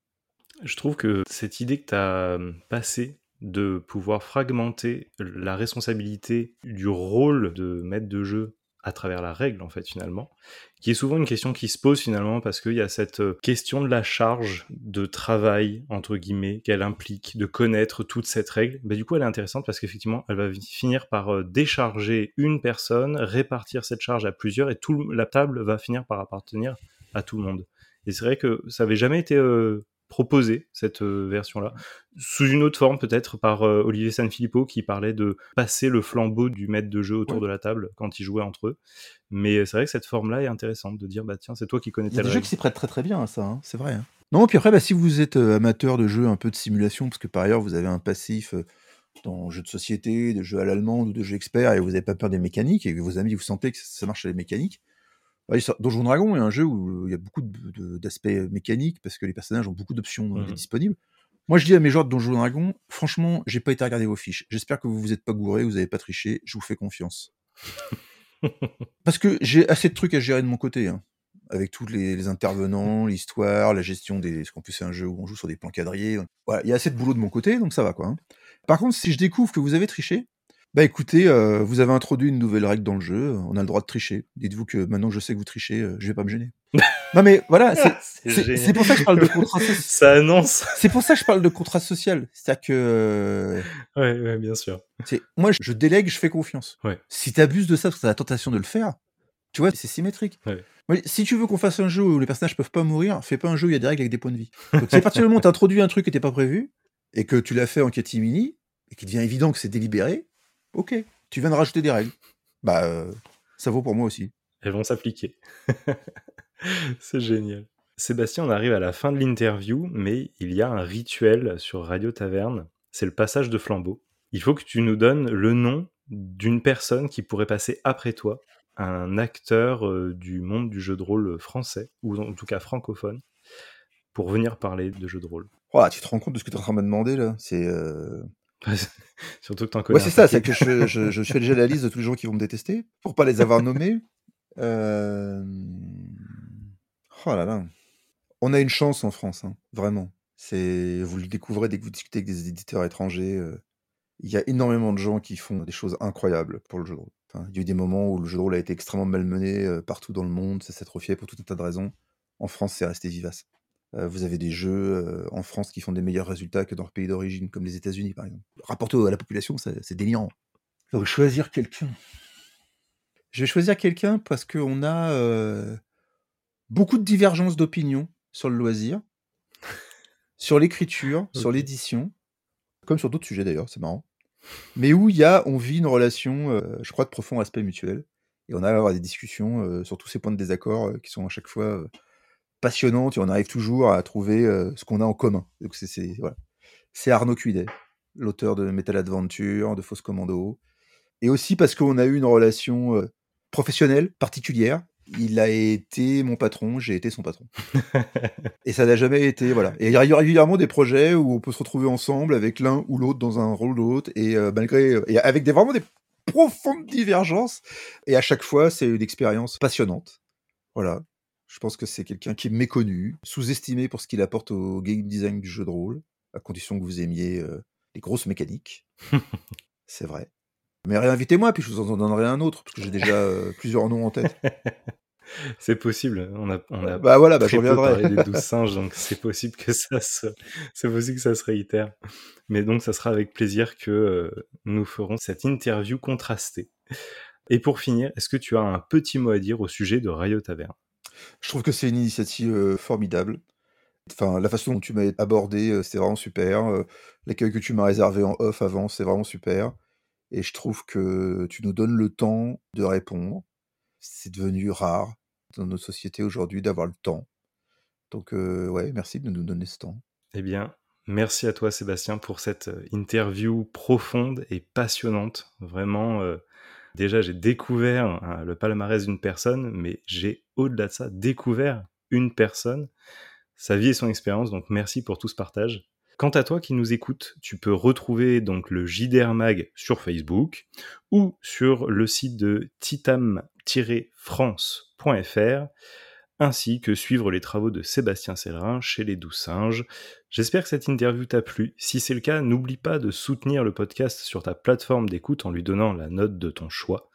Je trouve que cette idée que tu as passée de pouvoir fragmenter la responsabilité du rôle de maître de jeu à travers la règle, en fait, finalement, qui est souvent une question qui se pose finalement parce qu'il y a cette euh, question de la charge de travail, entre guillemets, qu'elle implique, de connaître toute cette règle. Bah, du coup, elle est intéressante parce qu'effectivement, elle va finir par euh, décharger une personne, répartir cette charge à plusieurs et tout, la table va finir par appartenir à tout le monde. Et c'est vrai que ça n'avait jamais été euh, proposé, cette euh, version-là, sous une autre forme peut-être par euh, Olivier Sanfilippo qui parlait de passer le flambeau du maître de jeu autour Ouais. de la table quand ils jouaient entre eux. Mais c'est vrai que cette forme-là est intéressante de dire, bah tiens, c'est toi qui connais Il y a des jeux qui s'y prêtent très très bien à ça, hein, c'est vrai. hein. Non, puis après, bah, si vous êtes euh, amateur de jeux un peu de simulation, parce que par ailleurs vous avez un passif euh, dans jeux de société, de jeux à l'allemande ou de jeux experts, et vous n'avez pas peur des mécaniques, et que vos amis vous sentez que ça marche à les mécaniques, Donjon Dragon est un jeu où il y a beaucoup d'aspects mécaniques, parce que les personnages ont beaucoup d'options euh, Mhm. disponibles. Moi, je dis à mes joueurs de Donjon Dragon, franchement, j'ai pas été regarder vos fiches. J'espère que vous vous êtes pas gouré, vous avez pas triché, je vous fais confiance. [laughs] Parce que j'ai assez de trucs à gérer de mon côté, hein, avec tous les, les intervenants, l'histoire, la gestion des. Parce qu'en plus, c'est un jeu où on joue sur des plans quadrillés. Voilà, il y a assez de boulot de mon côté, donc ça va quoi. hein. Par contre, si je découvre que vous avez triché, bah écoutez, euh, vous avez introduit une nouvelle règle dans le jeu, on a le droit de tricher. Dites-vous que maintenant que je sais que vous trichez, euh, je vais pas me gêner. [laughs] non mais voilà, c'est- c'est c'est génial. c'est pour ça que je parle de contrat social. [laughs] Ça annonce. C'est pour ça que je parle de contrat social. C'est-à-dire que euh, ouais, ouais, bien sûr. c'est moi, je délègue, je fais confiance. Ouais. Si t'abuses de ça parce que t'as la tentation de le faire, tu vois, c'est symétrique. Ouais. Si tu veux qu'on fasse un jeu où les personnages peuvent pas mourir, fais pas un jeu où il y a des règles avec des points de vie. Donc, si à partir du moment où t'introduis un truc qui était pas prévu et que tu l'as fait en catimini et qu'il devient évident que c'est délibéré, ok, tu viens de rajouter des règles. Bah, euh, ça vaut pour moi aussi. Elles vont s'appliquer. [laughs] c'est génial. Sébastien, on arrive à la fin de l'interview, mais il y a un rituel sur Radio Taverne. C'est le passage de flambeau. Il faut que tu nous donnes le nom d'une personne qui pourrait passer après toi, un acteur euh, du monde du jeu de rôle français, ou en tout cas francophone, pour venir parler de jeu de rôle. Oh, tu te rends compte de ce que tu es en train de me demander là? C'est. euh, [laughs] Surtout que t'en connais Ouais, c'est ça, c'est que je, je, je fais déjà la liste de tous les gens qui vont me détester pour pas les avoir nommés. [laughs] Euh... Oh là là. On a une chance en France, hein, vraiment. C'est, vous le découvrez dès que vous discutez avec des éditeurs étrangers. euh, Il y a énormément de gens qui font des choses incroyables pour le jeu de rôle. Enfin, il y a eu des moments où le jeu de rôle a été extrêmement malmené euh, partout dans le monde, ça s'est atrophié pour tout un tas de raisons. En France, c'est resté vivace. Vous avez des jeux en France qui font des meilleurs résultats que dans leur pays d'origine, comme les États-Unis par exemple. Rapporté à la population, c'est délirant. Donc choisir quelqu'un. Je vais choisir quelqu'un parce qu'on a euh, beaucoup de divergences d'opinion sur le loisir, [laughs] sur l'écriture, sur l'édition, comme sur d'autres sujets d'ailleurs, c'est marrant. Mais où il y a, on vit une relation, euh, je crois, de profond respect mutuel. Et on a à avoir des discussions euh, sur tous ces points de désaccord qui sont à chaque fois passionnantes et on arrive toujours à trouver euh, ce qu'on a en commun. Donc c'est c'est- voilà. C'est Arnaud Cuidet, l'auteur de Metal Adventure, de Fausse Commando. Et aussi parce qu'on a eu une relation euh, professionnelle particulière. Il a été mon patron, j'ai été son patron. [laughs] Et ça n'a jamais été, voilà. Et il y a régulièrement des projets où on peut se retrouver ensemble avec l'un ou l'autre dans un rôle ou l'autre, et euh, malgré, et avec des, vraiment des profondes divergences. Et à chaque fois, c'est une expérience passionnante. Voilà. Je pense que c'est quelqu'un qui est méconnu, sous-estimé pour ce qu'il apporte au game design du jeu de rôle, à condition que vous aimiez euh, les grosses mécaniques. [laughs] c'est vrai. Mais réinvitez-moi, puis je vous en donnerai un autre, parce que j'ai déjà euh, plusieurs noms en tête. [laughs] C'est possible. On a, on a Bah voilà, bah, je très peu reviendrai. parlé des [laughs] douze singes, donc c'est possible que ça se, c'est possible que ça se réitère. Mais donc, ça sera avec plaisir que euh, nous ferons cette interview contrastée. Et pour finir, est-ce que tu as un petit mot à dire au sujet de Rayo Taverne? Je trouve que c'est une initiative formidable. Enfin, la façon dont tu m'as abordé, c'est vraiment super. L'accueil que tu m'as réservé en off avant, c'est vraiment super. Et je trouve que tu nous donnes le temps de répondre. C'est devenu rare dans notre société aujourd'hui d'avoir le temps. Donc, euh, ouais, merci de nous donner ce temps. Eh bien, merci à toi Sébastien pour cette interview profonde et passionnante. Vraiment, déjà j'ai découvert hein, le palmarès d'une personne, mais j'ai au-delà de ça découvert une personne, sa vie et son expérience. Donc merci pour tout ce partage. Quant à toi qui nous écoutes, tu peux retrouver donc le JDR Mag sur Facebook ou sur le site de titam-france.fr ainsi que suivre les travaux de Sébastien Cellerin chez les Douze Singes. J'espère que cette interview t'a plu. Si c'est le cas, n'oublie pas de soutenir le podcast sur ta plateforme d'écoute en lui donnant la note de ton choix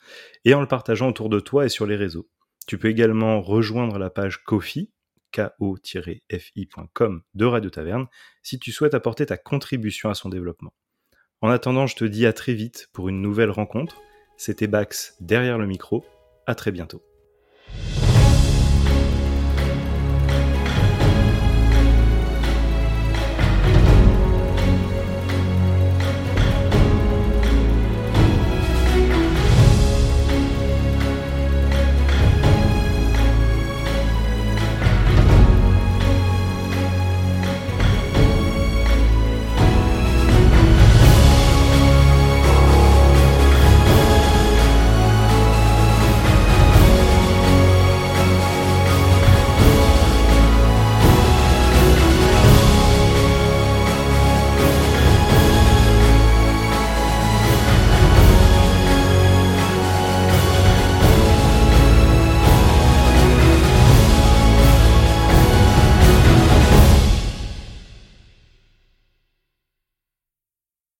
et en le partageant autour de toi et sur les réseaux. Tu peux également rejoindre la page Kofi, ko-fi.com de Radio Taverne, si tu souhaites apporter ta contribution à son développement. En attendant, je te dis à très vite pour une nouvelle rencontre. C'était Bax derrière le micro. À très bientôt.